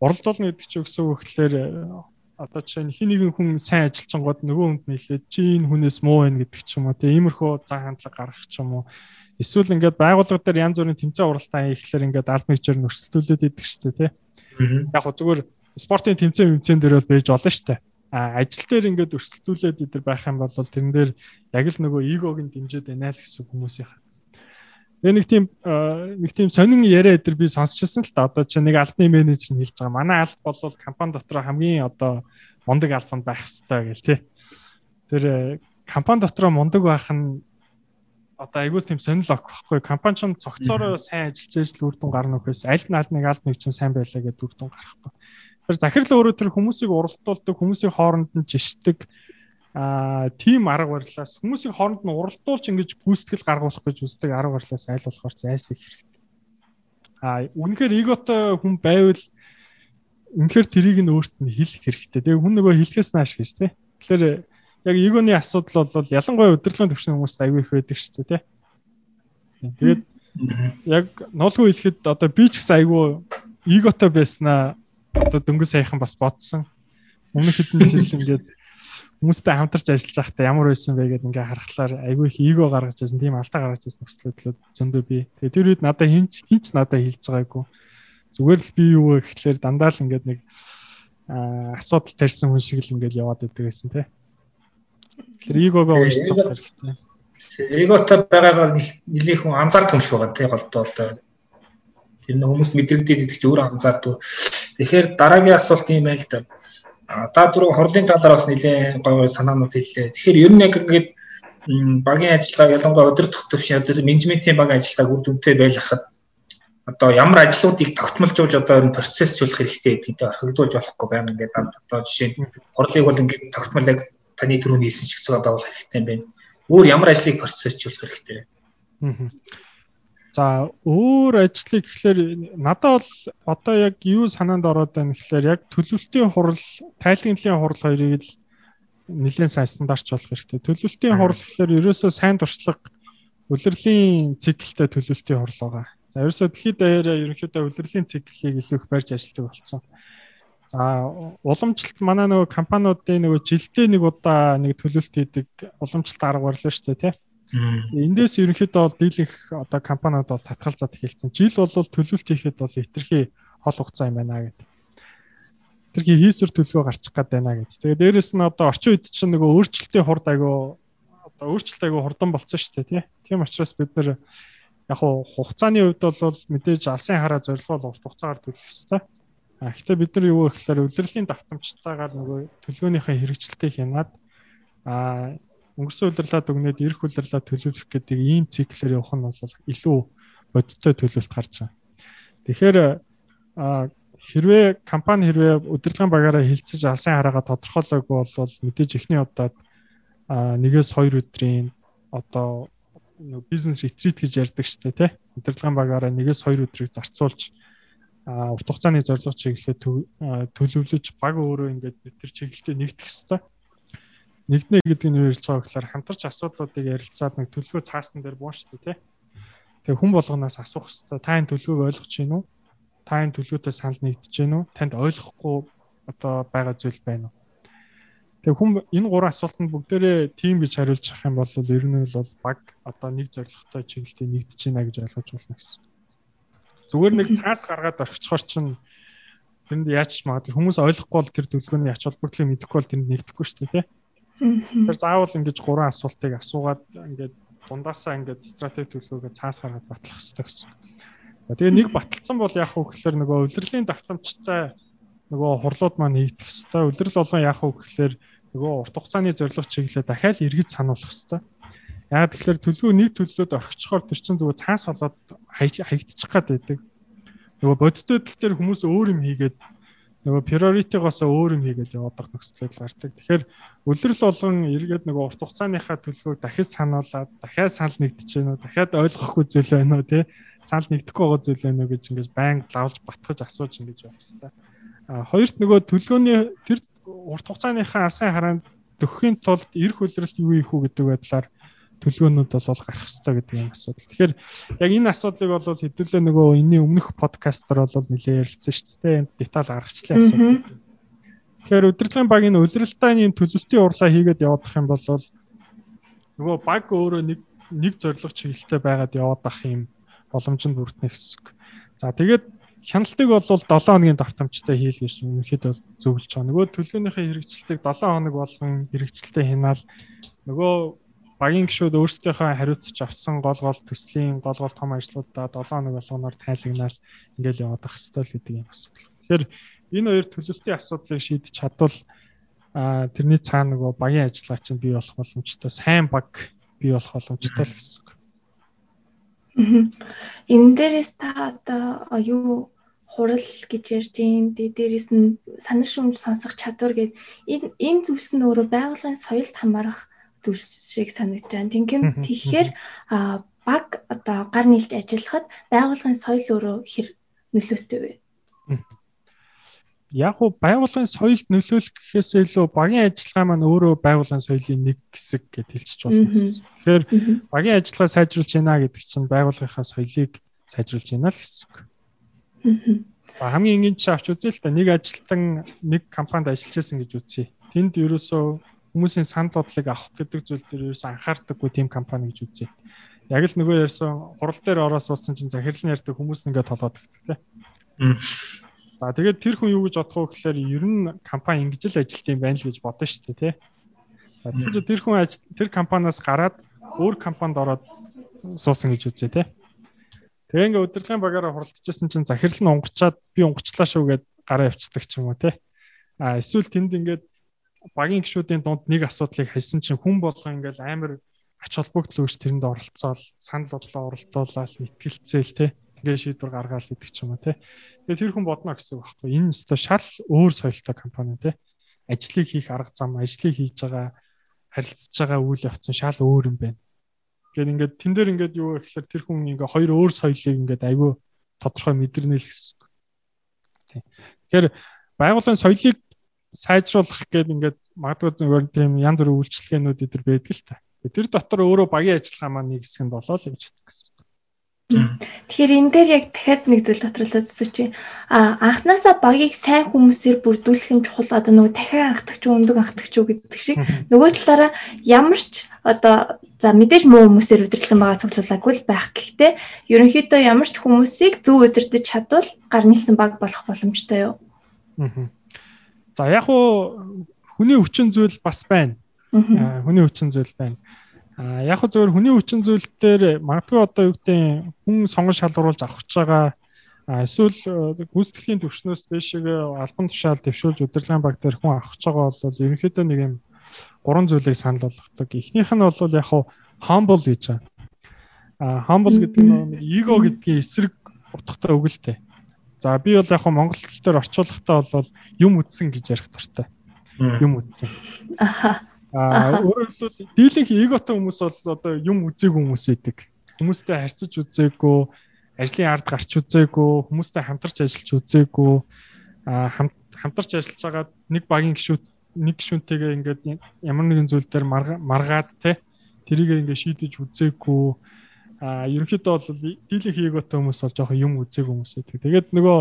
Уралдуулна гэдэг чинь өксөө өгөхлөөр одоо жишээ нь хин нэгэн хүн сайн ажилчингууд нөгөө хүнд нийлээд чи энэ хүнээс муу байна гэдэг ч юм уу тийм иймэрхүү зан хандлага гаргах ч юм уу эсвэл ингээд байгууллага дээр янз бүрийн тэмцээн уралдаан хийхлээр ингээд аль нэгчээр нөрсөлдүүлээд идэх штэ тий. Яг хөө зүгээр спортын тэмцээн тэмцээн дээр бол байж болно штэ. А ажил дээр ингээд өрсөлдүүлээд идэр байх юм бол тэрэн дээр яг л нөгөө эгогийн дэмжиж байна л гэсэн хүмүүсийн Тэгээ нэг тийм нэг тийм сонин яриа өдр би сонсчихсан л та одоо чи нэг альбны менежер нь хэлж байгаа. Манай альб бол компани дотор хамгийн одоо мундаг альбанд байх хэрэгтэй гэл тий. Тэр э, компани дотор мундаг байх нь одоо айгуул тийм сонирл ок байхгүй. Компани ч цогцоороо сайн ажиллаж л үр дүн гарна үхээс аль нь аль нэг аль нэг чинь сайн байлаа гэдэг үр дүн гарахгүй. Тэр захирал өөрөө тэр хүмүүсийг уралдуулдаг, хүмүүсийн хооронд нь жишдэг аа тийм арга барилаас хүмүүсийн хооронд нь уралдуулж ингэж гүйцэтгэл гаргуулах гэж үздэг арга барилаас айл болохоор зайсах хэрэгтэй. Аа үнэхээр эготой хүн байвал үнэхээр тэрийг нь өөрт нь хэлэх хэрэгтэй. Тэгээ хүн нөгөө хэлэхээс нааш гэж тий. Тэгэхээр яг эгоны асуудал бол ялангуяа удирдлагын төвчний хүмүүст аягүй их байдаг шүү дээ тий. Тэгээд яг ноолгүй хэлэхэд одоо би ч гэсэн аягүй эготой байснаа одоо дөнгөж саяхан бас бодсон. Өмнөх хэдэн жил ингээд хүмүүстэй хамтарч ажиллаж байхдаа ямар байсан бэ гэдээ ингээ харахаар айгүй их эго гаргаж байсан тийм алдаа гаргаж байсан нөхцөлөдлөө зөндөө би. Тэгээ тэр үед надад хинч хинч надад хэлж байгаагүй. Зүгээр л би юу вэ гэхлээр дандаа л ингээд нэг асуудал тарьсан хүн шиг л ингээд яваад идэг байсан тий. Тэгэхээр эгогоо уншиж цогцох хэрэгтэй. Эготой байгаагаар нэлээд хүн анзаардаг юм шиг байгаа тий голдоо. Тэр нэг хүмүүс мэдрэгдээд идэх чи өөрөө анзаардаг. Тэгэхээр дараагийн асуулт юм байл да та түрүү хорлын талаар бас нэлээд гоё санаанууд хэллээ. Тэгэхээр ер нь яг ингээд багийн ажиллагаа ялангуяа удирдах төвшин одоо менежментийн багийн ажиллагааг үр дүнтэй байлгахад одоо ямар ажлуудыг тогтмолжуулж одоо ер нь процессжуулах хэрэгтэй гэдэгтэй орхигдуулж болохгүй байна ингээд одоо жишээ нь хурлыг бол ингээд тогтмол яг таны түрүүний хэлсэн шиг зөв байгуулах хэрэгтэй юм байна. Өөр ямар ажлыг процессжуулах хэрэгтэй? Аа За өөр ажлыг гэхэлэр надад бол одоо яг юу санаанд ороод байна гэхэлэр яг төлөвлөлтийн хурал, тайлгнлын хурал хоёрыг л нэлээд сайн стандартч болох хэрэгтэй. Төлөвлөлтийн хурал гэхэлэр ерөөсөө сайн туршлага улирлын циклтэй төлөвлөлтийн хурал байгаа. За ерөөсөө дэлхийд даяараа ерөнхийдөө улирлын циклийг илүү их барьж ажилладаг болсон. За уламжлалт манай нөгөө компаниудын нөгөө жилдээ нэг удаа нэг төлөвлөлт хийдэг уламжлалт арга барилаа шүү дээ тий Эндээс ерөнхийдөө бол дийлэнх одоо компаниуд бол татгалзаад эхэлсэн. Жил бол төлөвлөлт хийхэд бол хитрхи хол хугацаа юм байна гэдэг. Хитрхи хийсвэр төлөвөө гарчих гад байна гэдэг. Тэгээд дээрэс нь одоо орчин үед чинь нөгөө өөрчлөлтийн хурд айгу одоо өөрчлөлт айгу хурдан болцсон шүү дээ тий. Тийм учраас бид нэр яг хугацааны хувьд бол мэдээж алсын хараа зорилгоо урт хугацаагаар төлөх ёстой. А гэхдээ бид нар юу гэхээр удирдлагын давтамжтайгаар нөгөө төлөвлөгөөнийхөө хэрэгжилтийг хянаад а өнгөрсөн удирлаад өгнөд ирэх удирлаа төлөвлөх гэдэг ийм циклээр явах нь бол илүү бодиттой төлөвлөлт байгаа. Тэгэхээр хэрвээ компани хэрвээ удирдлагын багаараа хилцэж алсын хараагаа тодорхойлоогүй бол мэдээж эхний удаад нэгээс хоёр өдрийн одоо бизнес ретрит гэж ярьдаг дээ тий. Удирдлагын багаараа нэгээс хоёр өдрийг зарцуулж урт хугацааны зорилго чиглэлээ төлөвлөж баг өөрөө ингээд тэр чиглэлтэй нэгдэх хэвээр нэгднэ гэдэг нь юу ярьж байгаа гэхээр хамтарч асуудлуудыг ярилцаад нэг төлөвлөгөө цаасан дээр бууштай тий. Тэгээ хүн болгоноос асуух хэрэгтэй. Та энэ төлөвлөгөөг ойлгож байна уу? Та энэ төлөвлөгөөтэй санал нэгдэж байна уу? Танд ойлгохгүй одоо байгаа зүйл байна уу? Тэгээ хүн энэ гурван асуултанд бүгдээрээ тийм гэж хариулж авах юм бол ер нь бол баг одоо нэг зорилготой чиглэлтэй нэгдэж байна гэж ойлгож болно гэсэн. Зүгээр нэг цаас гаргаад орчихоор чинь тэнд яаж магадгүй хүмүүс ойлгохгүй бол тэр төлөвлөгөөний ач холбогдлыг мэдэхгүй бол тэнд нэгдэхгүй шүү дээ тий. Тэр заавал ингэж гурван асуултыг асуугаад ингээд дундаасаа ингээд стратеги төлөвлөгөө цаас гаргаад батлах хэрэгтэй гэсэн. За тэгээ нэг баталсан бол вэ гэхээр нөгөө удирдлагын давтамжтай нөгөө хурлууд маань хийгдэх хэрэгтэй. Удирдал болгон вэ гэхээр нөгөө урт хугацааны зорилго чиглэлээ дахиад эргэж сануулах хэрэгтэй. Яг тэгэхээр төлөвөө нэг төлөвлөд орхичхоор тэр чинь зүгээр цаас болоод хаягдчих гад байдаг. нөгөө бодиттой тал дээр хүмүүс өөр юм хийгээд нөгөө priority-гоос өөр юм хийгээд яваад нөхцөлөд гардаг. Тэгэхээр үлрэл болгон эргээд нөгөө урт хугацааныхаа төлөвийг дахиж сануулад дахиад санал нэгдэж байна уу, дахиад ойлгохгүй зүйл байна уу тий санал нэгдэхгүй байгаа зүйл байна уу гэж ингэж байнга лавж батгаж асууж ингэж явах хэрэгтэй. А хоёрт нөгөө төлгөөний тэр урт хугацааныхаа алсын хараанд төгөхийн тулд эрх үлрэлт юу ийх үү гэдэг байдлаар төлгөөнүүд бол гарах хэрэгтэй гэдэг юм асуудал. Тэгэхээр яг энэ асуудлыг бол хэдүүлээ нөгөө энэний өмнөх подкастер бол нэлээд ярилцсан шүү дээ. Энд деталь гаргачлаа асуудал. Тэгэхээр удирдлагын багийн улиралтай ийм төлөвлөлтийн урлаа хийгээд явах юм бол нөгөө баг өөрөө нэг нэг зорилго чиглэлтэй байгаад яваад ах юм боломжинд бүрднэ гэсэн. За тэгээд хяналтыг бол 7 хоногийн давтамжтай хийл гэж үнэхээр бол зөвлөж байгаа. Нөгөө төлгөөнийхөө хэрэгжилтийг 7 хоног болгон хэрэгжилтээ хянаал нөгөө багийн гишүүд өөрсдийнхөө хариуцж авсан гол гол төслийн гол гол том ажлуудаа 7 хоног болгоноор тайлгнаал ингээл яваад ах хэвээр л гэдэг юм асуудал. Тэгэхээр энэ хоёр төлөвлөлтийн асуудлыг шийдэж чадвал тэрний цаана нөгөө багийн ажиллагаа чинь бий болох боломжтой сайн баг бий болох боломжтой л гэсэн үг. Энэ дээрээс та одоо юу хурал гэж ярьж ийн дээрээс нь санар шүмж сонсох чадвар гэд энэ энэ зүйлс нь өөрөө байгууллагын соёлд хамаарах дүрс шиг санагдаж байна. Тэгвэл тэгэхээр баг одоо гар нийлж ажиллахад байгууллагын соёл өөрөө хэр нөлөөтэй вэ? Яг уу байгууллагын соёлд нөлөөлөх гэхээс илүү багийн ажиллагаа маань өөрөө байгууллагын соёлын нэг хэсэг гэж хэлчих болно. Тэгэхээр багийн ажиллагаа сайжруулж байна гэдэг чинь байгууллагынхаа соёлыг сайжруулж байна л гэсэн үг. Аа хамгийн энгийн чи авч үзээ л та нэг ажилтан нэг компанид ажиллаж байсан гэж үзье. Тэнд ерөөсөө хүмүүсийн санал бодлыг авах гэдэг зүйл дээр ерөөс анхаардаггүй тийм компани гэж үзье. Яг л нөгөө ярьсан хурал дээр ороо суусан чинь захирлын ярьдаг хүмүүс нэгээ толоод өгдөг тийм. За тэгээд тэр хүн юу гэж бодох вэ гэхээр ер нь компани ингэж л ажилт юм байна л гэж бодсон шүү дээ тий. За тэгсэн чинь тэр хүн тэр компаниас гараад өөр компанид ороод суусан гэж үзье тий. Тэгээ ингээ удирдлагын багаараа хуралдчихсан чинь захирал нь унгачаад би унгачлаа шүү гэд гараа явцдаг ч юм уу тий. А эсвэл тэнд ингээд багийн гишүүдийн дунд нэг асуудлыг хайсан чинь хүн болго ингээл амар ач холбогдол өгч тэрэнд оролцоол санал бодлоо оролдуулаад мэтгэлцээл те ингээ шийдвэр гаргаал гэдэг ч юм уу те. Тэгээ тэр хүн бодно гэсэн үг байхгүй. Энэ өстой шал өөр соёлтой компани те. Ажлыг хийх арга зам ажлыг хийж байгаа харилцаж байгаа үйл явц нь шал өөр юм байна. Гэхээр ингээд тэн дээр ингээд юу гэхээр тэр хүн ингээ хоёр өөр соёлыг ингээд айгүй тодорхой мэдэрнэ л гэсэн. Тэгэхээр байгууллагын соёлыг сайжруулах гээд ингээд магадгүй зөвөр тийм янз бүрийн үйлчлэгээнүүд эдэр байдаг л та. Тэр дотор өөрөө багийн ажиллагаа маань нэг хэсэг нь болоо л гэж хэлдэг гэсэн. Тэгэхээр энэ дээр яг дахиад нэг зүйл доторлоод зүсэж а анханасаа багийг сайн хүмүүсээр бүрдүүлэх нь чухал. Одоо нөгөө дахиад анхдагч өндөг анхдагч гэдэг шиг. Нөгөө талаараа ямар ч одоо за мэдээж муу хүмүүсээр удирдлах байгаа цуглуулаагүй л байх. Гэхдээ ерөнхийдөө ямар ч хүмүүсийг зөв удирдах чадвал гар нийлсэн баг болох боломжтой юу? Аа За яг уу хүний хүчин зүйл бас байна. Хүний хүчин зүйл байна. А яг уу зөвөр хүний хүчин зүйл дээр магадгүй одоо юу гэдэг хүн сонгон шалгаруулж авах гэж байгаа эсвэл гүйцэтгэлийн төвшнөөс дэшегээ албан тушаал дэвшүүлж удирдлагын баг дээр хүн авах гэж байгаа бол ерөнхийдөө нэг юм гурван зүйлийг санал болгодог. Эхнийх нь бол яг humble гэж байна. А humble гэдэг нь нэг эго гэдгийн эсрэг утгатай үг л дээ. За би бол яг хөө монгол хэл дээр орчуулахдаа бол юм үтсэн гэж ярих дуртай. Юм үтсэн. Аха. Аа өөрөөр хэлбэл дийлэнх эготой хүмүүс бол одоо юм үзээгүй хүмүүс байдаг. Хүмүүстэй харьцаж үзээгүй, ажлын ард гарч үзээгүй, хүмүүстэй хамтарч ажиллаж үзээгүй, аа хамтарч ажиллаж байгаа нэг багийн гишүүд нэг гишүүнтэйгээ ингээд ямар нэгэн зүйл дээр маргаад те тэрийг ингээд шийдэж үзээгүй а ерөнхийдөө бол дийлэнх эготой хүмүүс бол жоохон юм үзээг хүмүүс байдаг. Тэгээд нөгөө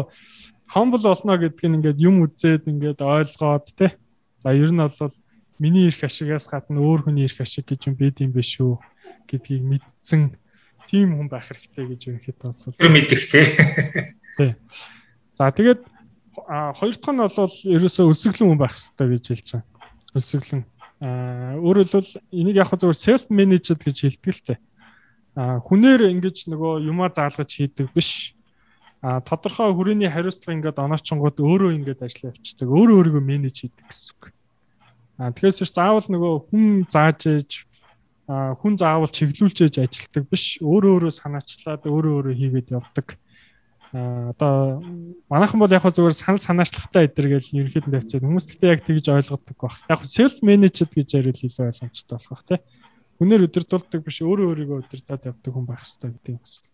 humble болно гэдэг нь ингээд юм үзээд ингээд ойлгоод те. За ер нь бол миний эрх ашигаас гадна өөр хүний эрх ашиг гэж юм бид юм биш үү гэдгийг мэдсэн тийм хүн байх хэрэгтэй гэж ерөнхийдөө бол тэр мэдэх. Тий. За тэгээд хоёр дахь нь бол ерөөсөө өсөглөн хүн байх хэрэгтэй гэж хэлж байгаа. Өсөглөн. Аа өөрөөр хэлбэл энийг яг зөвхөн self managed гэж хэлдэг л те хүнээр ингэж нөгөө юмаа заалгаж хийдэг биш. А тодорхой хүрээний хариуцлага ингээд оноочингууд өөрөө ингээд ажиллаа явчихдаг. Өөрөө өөрийгөө менеж хийдэг гэсэн үг. А тэгэхээр ч заавал нөгөө хүн зааж ээж хүн заавал чиглүүлж ээж ажилтдаг биш. Өөрөө өөрөө санаачлаад өөрөө өөрөө хийгээд явдаг. а одоо манайхан бол яг хөө зүгээр санал санаачлагтай эдэр гэж ерөнхийдөө тавьчихад хүмүүс гэхдээ яг тэгж ойлгодог баг. Яг self managed гэж ярил илүү ойлгомжтой болох тий. Хүнээр өдөрдүүлдэг биш өөрөө өөрийгөө өдөртөөд явдаг хүн байх хэрэгтэй гэдэг юм асуу.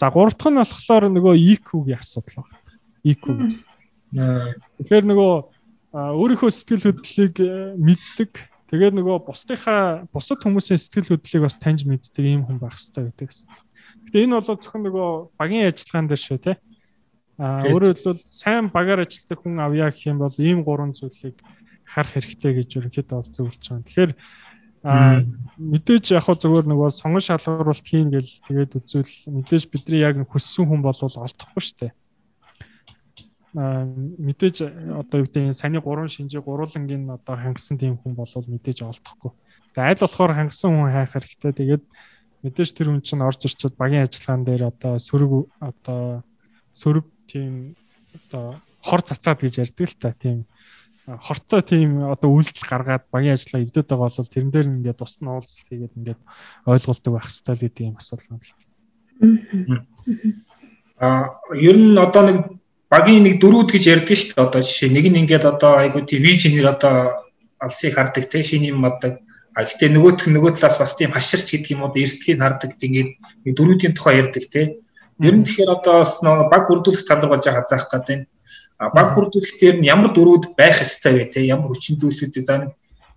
За гурав дахь нь болохоор нөгөө EQ-гийн асуудал байна. EQ гэсэн. Тэгэхээр нөгөө өөрийнхөө сэтгэл хөдлөлийг э, мэддэг. Тэгээд нөгөө бусдынхаа бусад хүмүүсийн сэтгэл хөдлөлийг бас таньж мэддэг ийм хүн байх хэрэгтэй гэдэг гэсэн. Гэтэ энэ бол зөвхөн нөгөө багийн ажиллагаан дээр шүү те. А өөрөөр хэлбэл сайн багаар ажилладаг хүн авъя гэх юм бол ийм гурван зүйлийг харах хэрэгтэй гэж ерөнхийдөө зөвлөж байгаа. Тэгэхээр а мэдээж яг хөө зөвөр нөгөө сонгон шалгаруулалт хийн гэл тэгээд үзвэл мэдээж бидний яг хүссэн хүн бол олдохгүй шүү дээ мэдээж одоо юу гэдэг саний гурван шинжээ гуруулангийн одоо хангасан тийм хүн бол мэдээж олдохгүй. Тэгээ аль болохоор хангасан хүн хайх хэрэгтэй. Тэгээд мэдээж тэр хүн чинь орж ирчихэд багийн ажиллагаан дээр одоо сөрөг одоо сөрөг тийм одоо хор цацаад гэж ярьдаг л та тийм хортой тийм одоо үйлдэл гаргаад багийн ажиллагаа эвдэд байгаа бол тэрэн дээр ингээд тусна уулзалт хийгээд ингээд ойлголдог байх хэрэгтэй л гэдэг юм асуудал юм л. Аа ер нь одоо нэг багийн нэг дөрүүд гэж ярьдаг шүү дээ. Одоо жишээ нэг нь ингээд одоо айгуу тийм вижнэр одоо алсыг хардаг те шинэ юм боддог. А гэтээ нөгөөх нь нөгөө талаас бас тийм хаширч гэдэг юм уу эрсдлийг хардаг ингээд нэг дөрүүдийн тухай ярьдаг те. Ер нь тэгэхээр одоо бас нөгөө баг бүрдүүлэх тал руу болж хазаах гэдэг. А баг бүрдүүлэх дээр нь ямар дөрүүд байх ёстой вэ те? Ямар хүчин зүйлсүүд за нэг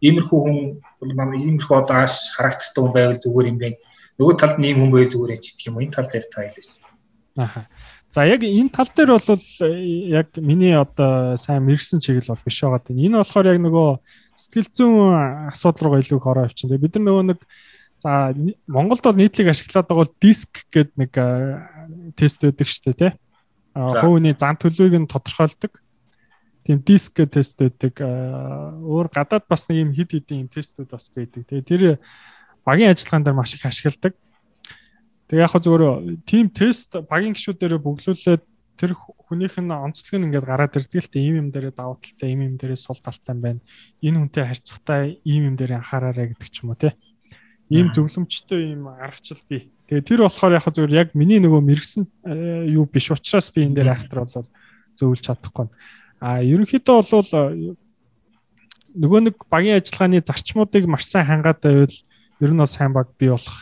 иймэрхүү хүн бол манай иймэрхүү одоо аш харагддаг хүн байвал зүгээр юм байна. Нөгөө талд ийм хүн байвал зүгээр ч гэх юм. Энэ тал дээр та хэлээч. Аха. За яг энэ тал дээр бол э, яг миний одоо сайн мэрэгсэн чиглэл бол биш байгаа. Энэ болохоор яг нөгөө сэтгэл зүйн асуудал руу илүү их ороо авчин. Бид нар нөгөө нэг за Монголд бол нийтлэг ашиглаад байгаа бол диск гэдэг нэг тест өгдөг шүү дээ тий. Хөвөний зан төлөвийг нь тодорхойлдог. Тийм диск тест өгдөг. Өөр гадаад бас нэг юм хид хидийн тестүүд бас байдаг. Тэгээ тэр багийн ажиллагаан дээр маш их ашигладаг. Тэгээ яг хөө зөвөр тим тест багийн гişүүдээр бөглүүлээд тэр хүнийх нь онцлог нь ингээд гараад ирдэг л тэ ийм юм дээрээ давуу талтай, ийм юм дээрээ сул талтай юм байна. Энэ хүнтэй харьцахтай ийм юм дээр анхаараарай гэдэг ч юм уу тий. Ийм зөвлөмжтэй ийм аргачлал бий. Тэгээ тэр болохоор яг зөвөр яг миний нөгөө мэрэгсэн э, юу биш учраас би энэ дээр айхтар бол зөвлөж чадахгүй. А ерөнхийдөө бол э, нөгөө нэг багийн ажиллагааны зарчмуудыг маш сайн хангаад байвал ер нь бас сайн баг бий болох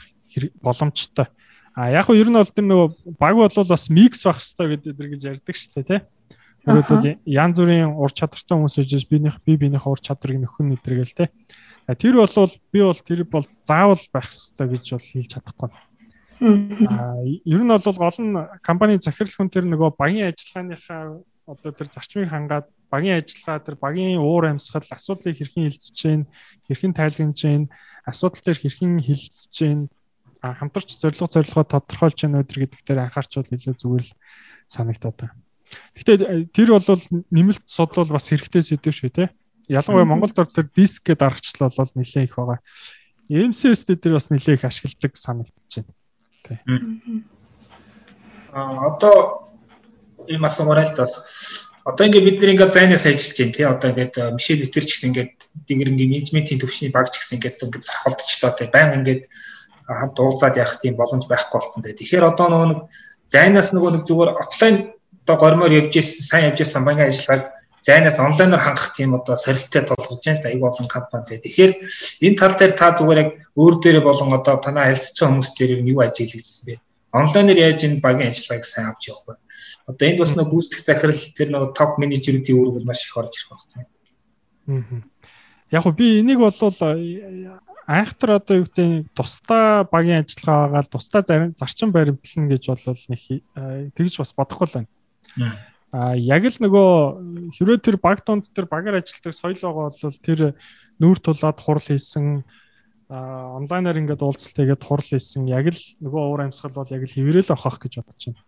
боломжтой. А яг хөө ер нь бол тэр нөгөө баг бол бас микс байх хэрэгтэй гэдэг дэр гэж ярьдаг шүү дээ тий. Өөрөлдвөл янз бүрийн ур чадвартай хүмүүс үжиж биенийх би биенийх ур чадварыг нөхөн нэдэргээл тий. Тэр бол би бол тэр бол заавал байх хэрэгтэй гэж бол хэлж чадахгүй. А ер нь бол гол нь компани захирал хүн тэр нөгөө багийн ажиллагааныхаа одоо тэр зарчмыг хангаад багийн ажиллагаа тэр багийн уур амьсгал асуудлыг хэрхэн хилцэж чинь хэрхэн тайлгнаж чинь асуудал дээр хэрхэн хилцэж чинь хамтарч зорилго зорилгоо тодорхойлж яана өдр гэдэг дээр анхаарчвал илүү зүгээр л санагтаад байна. Гэхдээ э, тэр бол нэмэлт судлал бас хэрэгтэй сэдв шүү те. Ялангуяа Монголд тэр диск гэдэг аргачлал бол нэлээд их байгаа. MCS дээр бас нэлээд их ашигладаг санагдаж байна. Тэ. А одоо ийм асуумаар л бас одоо ингээд бид нэг ингээд зайнаас ажиллаж байна тий одоо ингээд Мишель Витер ч гэсэн ингээд дингэрэнгийн менежментийн төвшний баг ч гэсэн ингээд ингээд зархалдчихлоо тий баян ингээд хамт уулзаад явах тийм боломж байхгүй болсон дээ. Тэгэхээр одоо нөгөө нэг зайнаас нөгөө нэг зүгээр офлайн одоо гормоор явж ирсэн, сайн явж ирсэн банкны ажиллагааг зайнаас онлайнаар хангах тийм одоо сорилттой толгож байна айгүй олон компани дээ. Тэгэхээр энэ тал дээр та зүгээр яг өөр дээрээ болон одоо танаа харилцаж байгаа хүмүүс дээр юу ажиглагдсан бэ? Онлайнаар яаж энэ багийн ажиллагааг сайн авч явах вэ? Одоо энд бас нэг гүйцэтгэх захирал тэр нэг топ менежерүүдийн үүрэг бол маш их орж ирэх байна. Аа. Яг уу би энийг бол айхтар одоо юу гэдэг тусдаа багийн ажиллагаа байгаа тусдаа зарим зарчим баримтлна гэж бол нэг э, тэгж бас бодохгүй л байна. А яг л нөгөө хэрвээ тэр баг донд тэр багаар ажилладаг соёл байгаа бол тэр нүүр тулаад хурал хийсэн онлайнаар ингээд уулзалт хийгээд хурал хийсэн яг л нөгөө уур амьсгал бол яг л хэврээл авах гэж бодож байна.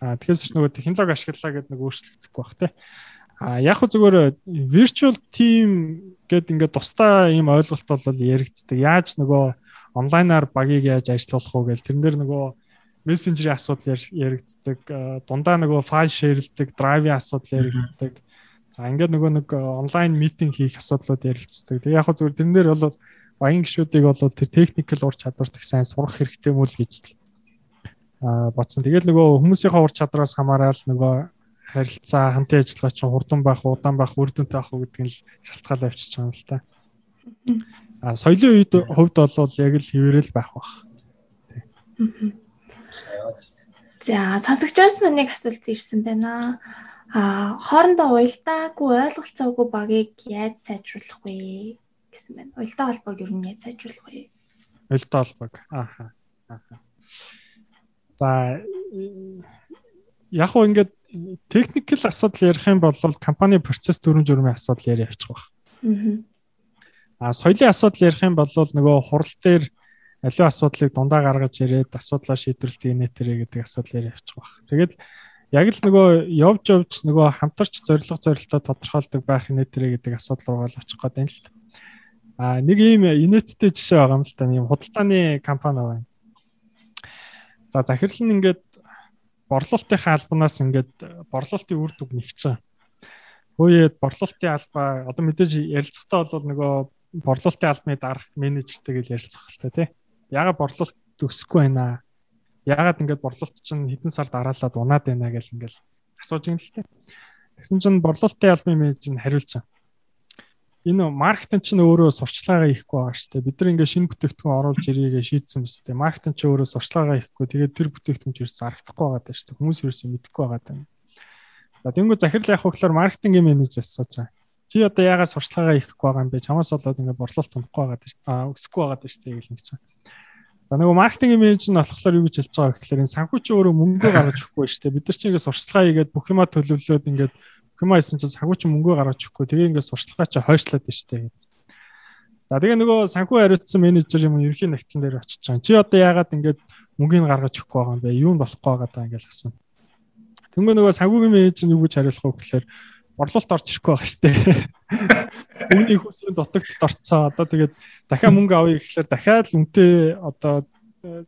А тэгэхээр ч нөгөө технологи ашиглалаа гэдэг нэг өөрчлөгдөхгүй бах тий. А яг хөө зүгээр virtual team гэд ингээд тусдаа ийм ойлголт бол яригддаг. Яаж нөгөө онлайнаар багийг яаж ажиллуулах уу гэл тэрнэр нөгөө мессенжерийн асуудал яригддаг. Дундаа нөгөө файл шеэрлдэг, драйвын асуудал яригддаг. За ингээд нөгөө нэг онлайн митинг хийх асуудлууд ярилцдаг. Тэг яг зүгээр тэрнэр бол багийн гişүүдийг бол тэр техникэл ур чадварт их сайн сурах хэрэгтэй мөл гэж аа бодсон. Тэгээд нөгөө хүмүүсийнхээ ур чадраас хамаарал нөгөө харилцаа хамтын ажиллагаа чинь хурдан байх, удаан байх, үр дүнтэй байх уу гэдгийг л шалтгаалж авчиж байгаа юм л та. А соёлын үед хувьд бол яг л хэвээрэл байх бах. За сонсогчоос мань нэг асуулт ирсэн байна. А хоорондоо уялдаагүй ойлголцоогүй багийг яаж сайжруулах вэ гэсэн байна. Уялдаа холбоог ер нь яаж сайжруулах вэ? Уялдаа холбоог. Ааха. Ааха. За яг уу ингээд техникэл асуудал ярих юм бол компани процесс дүрм журмын асуудал яриа явчих баг. Аа. А соёлын асуудал ярих юм бол нөгөө хурал дээр аливаа асуудлыг дундаа гаргаж ирээд асуудлаа шийдвэрлэлт инээтэрэ гэдэг асуудлаар явчих баг. Тэгэл яг л нөгөө явж явж нөгөө хамтарч зорилго зорилтоо тодорхойлдог байх инээтэрэ гэдэг асуудал руугаа л очих гээд байна л та. А нэг ийм инээдтэй жишээ байгаа юм л та. Ийм худалдааны компани байна. За захирал нь ингээд борлуулалтынхаа албанаас ингээд борлуулалтын үр дүг нэгчсэн. Хөөе борлуулалтын албаа одоо мэдээж ярилцлагатаа бол нөгөө борлуулалтын албаны дарга менежертэйгээ ярилцах хэрэгтэй тий. Яга борлуулалт өсөхгүй байна. Ягаад ингээд борлуулалт чинь хэдэн сар дараалаад унаад байна гэж ингээд асууж юм л тий. Тэгсэн чинь борлуулалтын албаны менежер нь хариулж байгаа энэ маркетинг чинь өөрөө сурчлагаа хийхгүй байгаа шүү дээ. Бид нар ингээ шинэ бүтээгдэхүүн оруулж ирээгээ шийдсэн биз дээ. Маркетинг чинь өөрөө сурчлагаа хийхгүй. Тэгээд тэр бүтээгдэхүүн чинь зарагдахгүй байгаа даа шүү дээ. Хүмүүс ерөөсөө мэдэхгүй байгаа даа. За тэнгуү захирал явах хөглөөр маркетингийн менежер асууж байгаа. Чи одоо яагаад сурчлагаа хийхгүй байгаа юм бэ? Чамаас болоод ингээ борлуулалт тундахгүй байгаа даа. Аа өсөхгүй байгаа даа шүү дээ гэж ингэж байгаа. За нөгөө маркетингийн менежер нь болохоор юу гэж хэлж байгаа гэхээр энэ санхүү чи өөрөө мөнгө гаргаж өгөхгүй шүү дээ. Бид нар чинь ингээ сурчлагаа хийгээд бүх юма төлөвлөөд ингээд Хэмээ хэлсэн чинь санхүү чи мөнгөө гаргаж өгөхгүй. Тэгээ ингээд сурчлагаа чи хойшлоод байна штэ гэдэг. За тэгээ нөгөө санхүү хариуцсан менежер юм ерхий нэгтлэн дээр очиж байгаа. Чи одоо яагаад ингээд мөнгөний гаргаж өгөхгүй байгаа юм бэ? Юу нь болохгүй байгаа даа ингээд асууна. Тэнгөө нөгөө санхүүгийн менежер юу гэж хариулах вэ гэхээр борлуулалт орж ирэхгүй байгаа штэ. Үүний хүсрийн дутагдлалд орцсон. Одоо тэгээд дахиад мөнгө авъя гэхэлэр дахиад л үнтэй одоо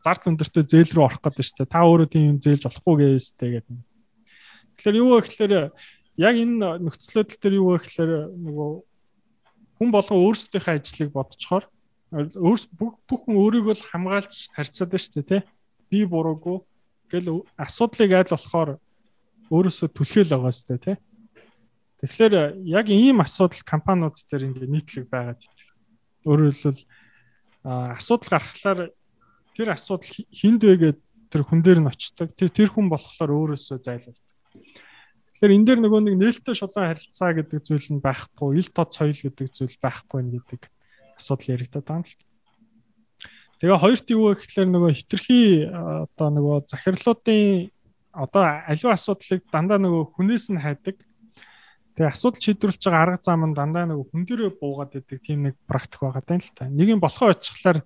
зард өндөртөө зээл рүү орох гэдэг штэ. Та өөрөө тийм юм зээлж болохгүй гээстэй гэдэг. Тэгэхээр юу вэ гэхээр яг энэ нөхцөлөдөл төр юу вэ гэхээр нөгөө хүн болгон өөрсдийнхээ ажлыг бодцохоор өөрс бүх хүн өөрийгөө л хамгаалж харьцаад байна шүү дээ тий. Би буруугүй гэл асуудлыг айл болохоор өөрөөсөө түлхэл байгаа шүү дээ тий. Тэгэхээр яг ийм асуудал компаниуд дээр ингээ нийтлэг байгаад идэг. Өөрөөр хэлбэл асуудал гаргахлаар тэр асуудал хинд вэ гэдэг тэр хүн дээр нь очдог. Тэр хүн болохоор өөрөөсөө зайлуулдаг. Тэгэхээр энэ дээр нөгөө нэг нээлттэй шулуун харилцаа гэдэг зүйл нь байхгүй, ил тод соёл гэдэг зүйл байхгүй гэдэг асуудал яригдаад байгаа юм л. Тэгээ хоёрт юу вэ гэхээр нөгөө хитрхи одоо нөгөө захирлуудын одоо аливаа асуудлыг дандаа нөгөө хүнээс нь хайдаг. Тэгээ асуудал шийдвэрлэж байгаа арга зам нь дандаа хүн дээрээ буугаад идэг тийм нэг практик байгаа тань л та. Нэг юм болохоо очихлаар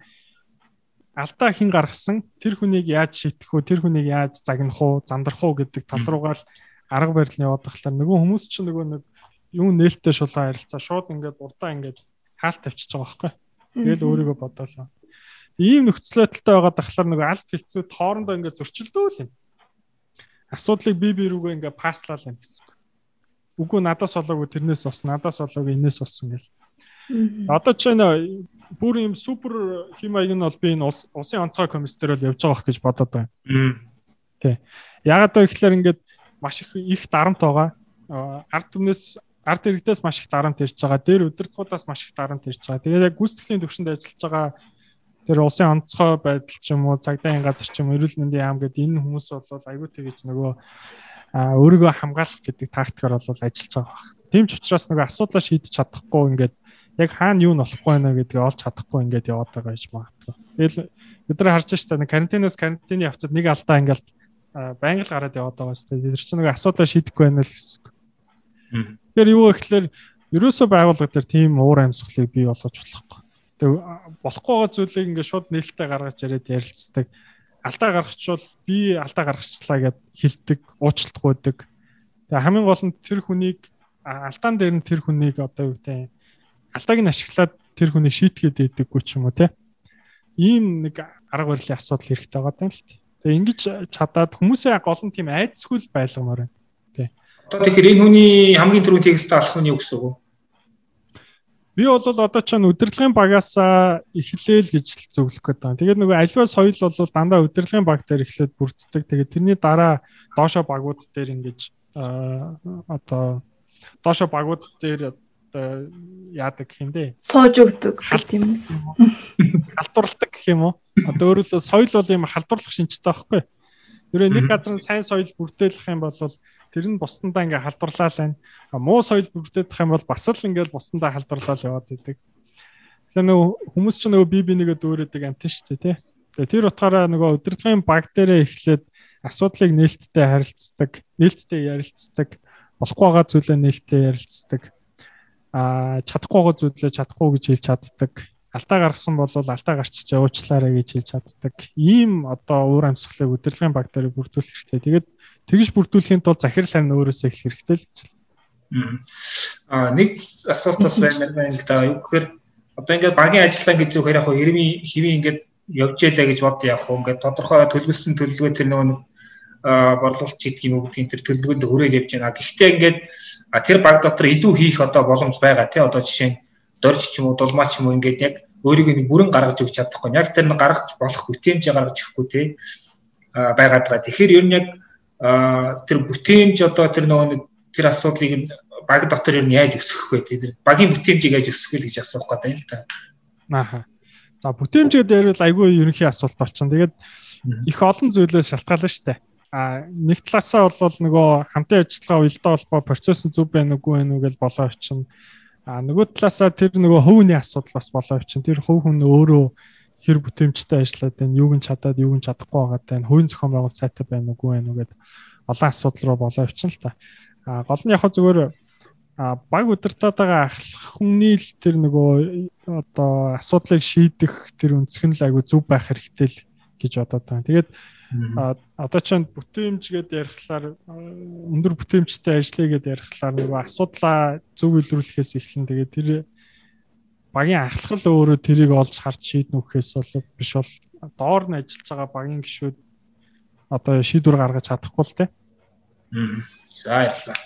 алдаа хин гаргасан тэр хүнийг яаж шийтгэх вэ? Тэр хүнийг яаж загнах уу, зандрах уу гэдэг тал руугаа л арга барил нь яваад тахлаар нөгөө хүмүүс чинь нөгөө нэг юу нээлттэй шулаа харилцаа шууд ингээд урдаа ингээд хаалт тавьчихж байгаа байхгүй. Тэгэл өөрийгөө бодоолаа. Ийм нөхцөл байдалтай байгаа тахлаар нөгөө алт хилцүүд хоорондоо ингээд зөрчилдөөл юм. Асуудлыг бие бие рүүгээ ингээд паслал юм гэсэн үг. Үгүй надаас олоогүй тэрнээс бас надаас олоогүй энэс болсон гэл. Одоо ч нэ бүр юм супер химаяг нь бол би энэ усын онцгой комиссээр бол явж байгаа гэж бодоод байна. Тий. Ягаад вэ гэхээр ингээд маш их их дарамт байгаа. Ард түмнээс ард иргэдээс маш их дарамт ирж байгаа. Дээр удирдгуудаас маш их дарамт ирж байгаа. Тэгээд яг гүйцэтгэлийн төвшөнд ажиллаж байгаа тэр улсын онцгой байдал ч юм уу, цагдаагийн газар ч юм уу, эрүүл мэндийн яам гэдэг энэ хүмүүс бол айгүй тэгэж нөгөө өөрийгөө хамгаалах гэдэг тактикаар бол ажиллаж байгаа баг. Тийм ч учраас нөгөө асуудлаа шийдэж чадахгүй ингээд яг хаана юу нь болохгүй байна гэдгийг олж чадахгүй ингээд яваад байгаа гэж магадгүй. Тэгэл бид нар харж штэ карантинаас карантины явцад нэг алдаа ингээд байнга л гараад яваад байгаа дээ. Тэр чинь нэг асуудал шийдэхгүй байна л гэсэн. Тэгэхээр юу вэ гэхээр ерөөсөө байгууллага дээр тийм уур амьсгалыг бий болгож болохгүй. Тэг болохгүй байгаа зүйлийг ингээд шууд нээлттэй гаргаж яриад ярилцдаг. Алдаа гаргачвал би алдаа гаргачлаа гэд хэлдэг, уучлалтгүйдэг. Тэгээ хамгийн гол нь тэр хүнийг алдаан дээр нь тэр хүнийг одоо юу гэдэг алдааг нь ашиглаад тэр хүнийг шийтгээд идэггүй ч юм уу те. Ийм нэг арга барилын асуудал хэрэгтэй байгаа юм л тийм. Тэгээ ингэж чадаад хүмүүсээ гол нь тийм айцгүй л байлгамаар байна. Тий. Одоо тэгэхээр энэ хүний хамгийн түрүүний текст алах нь юу гэсэн үг вэ? Би бол одоо ч удирдлагын багаас эхлээл гэж зөвлөх гээд байна. Тэгээд нөгөө альва соёл бол дандаа удирдлагын баг дээр эхлээд бүрддэг. Тэгээд тэрний дараа доошо багууд дээр ингэж одоо доошо багууд дээр одоо яадаг гэх юм дээ. Сууж өгдөг гэх юм. Халдварладаг гэх юм уу? Одоо өөрөлдөө соёл бол юм халдварлах шинжтэй байхгүй. Тэрээ нэг газар сайн соёл бүрдээлэх юм бол тэр нь бусдандаа ингээ халдварлаа лайн. Муу соёл бүрдэх юм бол бас л ингээл бусдандаа халдварлаа л яваад идэг. Тэгэхээр нөгөө хүмүүс ч нөгөө бие бинийгээ дөөрөдөг амтэн шүү дээ тий. Тэгээ тэр утгаараа нөгөө удирдлагын баг дээрээ эхлээд асуудлыг нээлттэй харилцдаг, нээлттэй ярилцдаг, болохгүй байгаа зүйлээ нээлттэй ярилцдаг. Аа чадахгүй байгаа зүйлээ чадахгүй гэж хэлж чаддаг алдаа гаргасан бол алдаа гарчиж уучлаарай гэж хэлж чаддаг. Ийм одоо уур амьсгалыг удирдлагын баг дээр бүрдүүлэх хэрэгтэй. Тэгээд тэгж бүрдүүлэхийн тулд захирал харин өөрөөсөө их хэрэгтэй л. Аа нэг асуулт бас байна л да. Юу гэхээр одоо ингээд багийн ажиллагаа гэж зөвхөр яг хэрмийн хэвийн ингээд явж ялаа гэж бод яг ингээд тодорхой төлөвлөсөн төлөвлөгөө тэр нөгөө борлуулалт гэдэг юм уу гэдгийг тэр төлөвлөгөөнд хүрээд явж байна. Гэхдээ ингээд тэр баг дотор илүү хийх одоо боломж байгаа тий одоо жишээ нь дорж ч юм уу дулмаа ч юм уу ингээд яг өөрийгөө нэг бүрэн гаргаж өгч чадахгүй. Яг тэр нь гаргаж болох бүтээмжээ гаргаж өгөхгүй тий байгаад байгаа. Тэгэхээр ер нь яг тэр бүтээмж одоо тэр нөгөө нэг тэр асуудлыг баг дотор ер нь яаж өсгөх вэ? Тэр багийн бүтээмжийг яаж өсгөх вэ гэж асуух гэдэг л та. Ааха. За бүтээмжээ дээр бол айгүй ерөнхий асуулт болчихно. Тэгээд их олон зүйлээс шалтгаална шүү дээ. А нэг талаасаа бол нөгөө хамтын ажиллагаа уялдаа холбоо процесс нь зөв байна уугүй байна уу гэж болоо очино А нөгөө талаасаа тэр нөгөө хөвний асуудал бас болоо чинь тэр хөв хүн өөрөө хэр бүтээмжтэй ажиллаад байна, юуг нь чадаад, юуг нь чадахгүй байгаа тань, хувийн зохион байгуулалт сайтай байна уугүй байна уу гэд олон асуудал руу болоо өвчин л та. А гол нь яг зүгээр баг удирдаад байгаа ахлах хүмүүний л тэр нөгөө одоо асуудлыг шийдэх тэр өнцгөн л айгүй зөв байх хэрэгтэй л гэж бодоод байна. Тэгээд одоо ч бүтээмжгээд ярихлаар өндөр бүтээмжтэй ажиллая гэдээ ярихлаар нөгөө асуудлаа зөв илрүүлэхээс эхлэн тэгээд тэр багийн ахлах л өөрөө тэрийг олж харж шийднэ үхээс бол биш бол доор нь ажиллаж байгаа багийн гишүүд одоо шийдвэр гаргаж чадахгүй л те. За ярьлаа.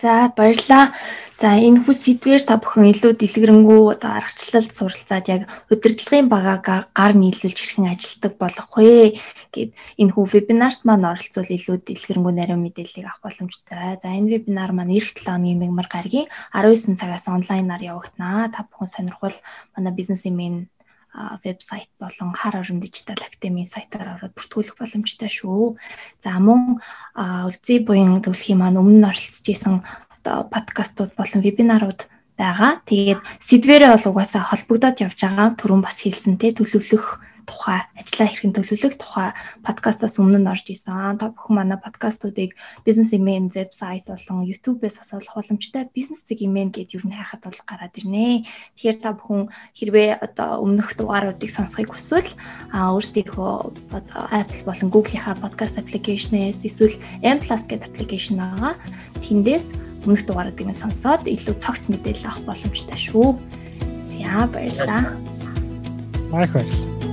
За баярлаа. За энэ хүс сэдвэр та бүхэн илүү дэлгэрэнгүй одоо аргачлалд суралцаад яг удирдлагын багаа гар нийлүүлж хэрхэн ажилтдаг болох вэ гэд энэ хүү вебинарт маань оролцвол илүү дэлгэрэнгүй нарийн мэдээллийг авах боломжтой. За энэ вебинар маань эх 7 оны мэгмар гаргийн 19 цагаас онлайнаар явагдана. Та бүхэн сонирхвол манай бизнес имэн вебсайт болон хар орон дижитал академийн сайтаар ороод бүртгүүлэх боломжтой шүү. За мөн үлзий буян зөвлөхийн маань өмнө нь оролцож исэн одоо подкастууд болон вебинарууд байгаа. Тэгээд сэдвэрээ бол угаасаа холбогдоод явж байгаа. Түрүүн бас хэлсэн те төлөвлөх тухай ажлаа хэрхэн төлөвлөх тухай подкастаас өмнө нь орж исэн. Та бүхэн манай подкастуудыг Business Email вебсайт болон YouTube-ээс асуулах боломжтой Business Email гэдээ юу н хайхад бол гараад ирнэ. Тэгэхээр та бүхэн хэрвээ одоо өмнөх дугааруудыг сонсохыг хүсвэл өөрсдийнхөө одоо Apple болон Google-ийнхаа podcast application-ээс эсвэл M+ гэдэг application байгаа. Тэндээс өмнөх дугааруудыг сонсоод илүү цогц мэдээлэл авах боломжтой шүү. За баярлалаа. Баярлалаа.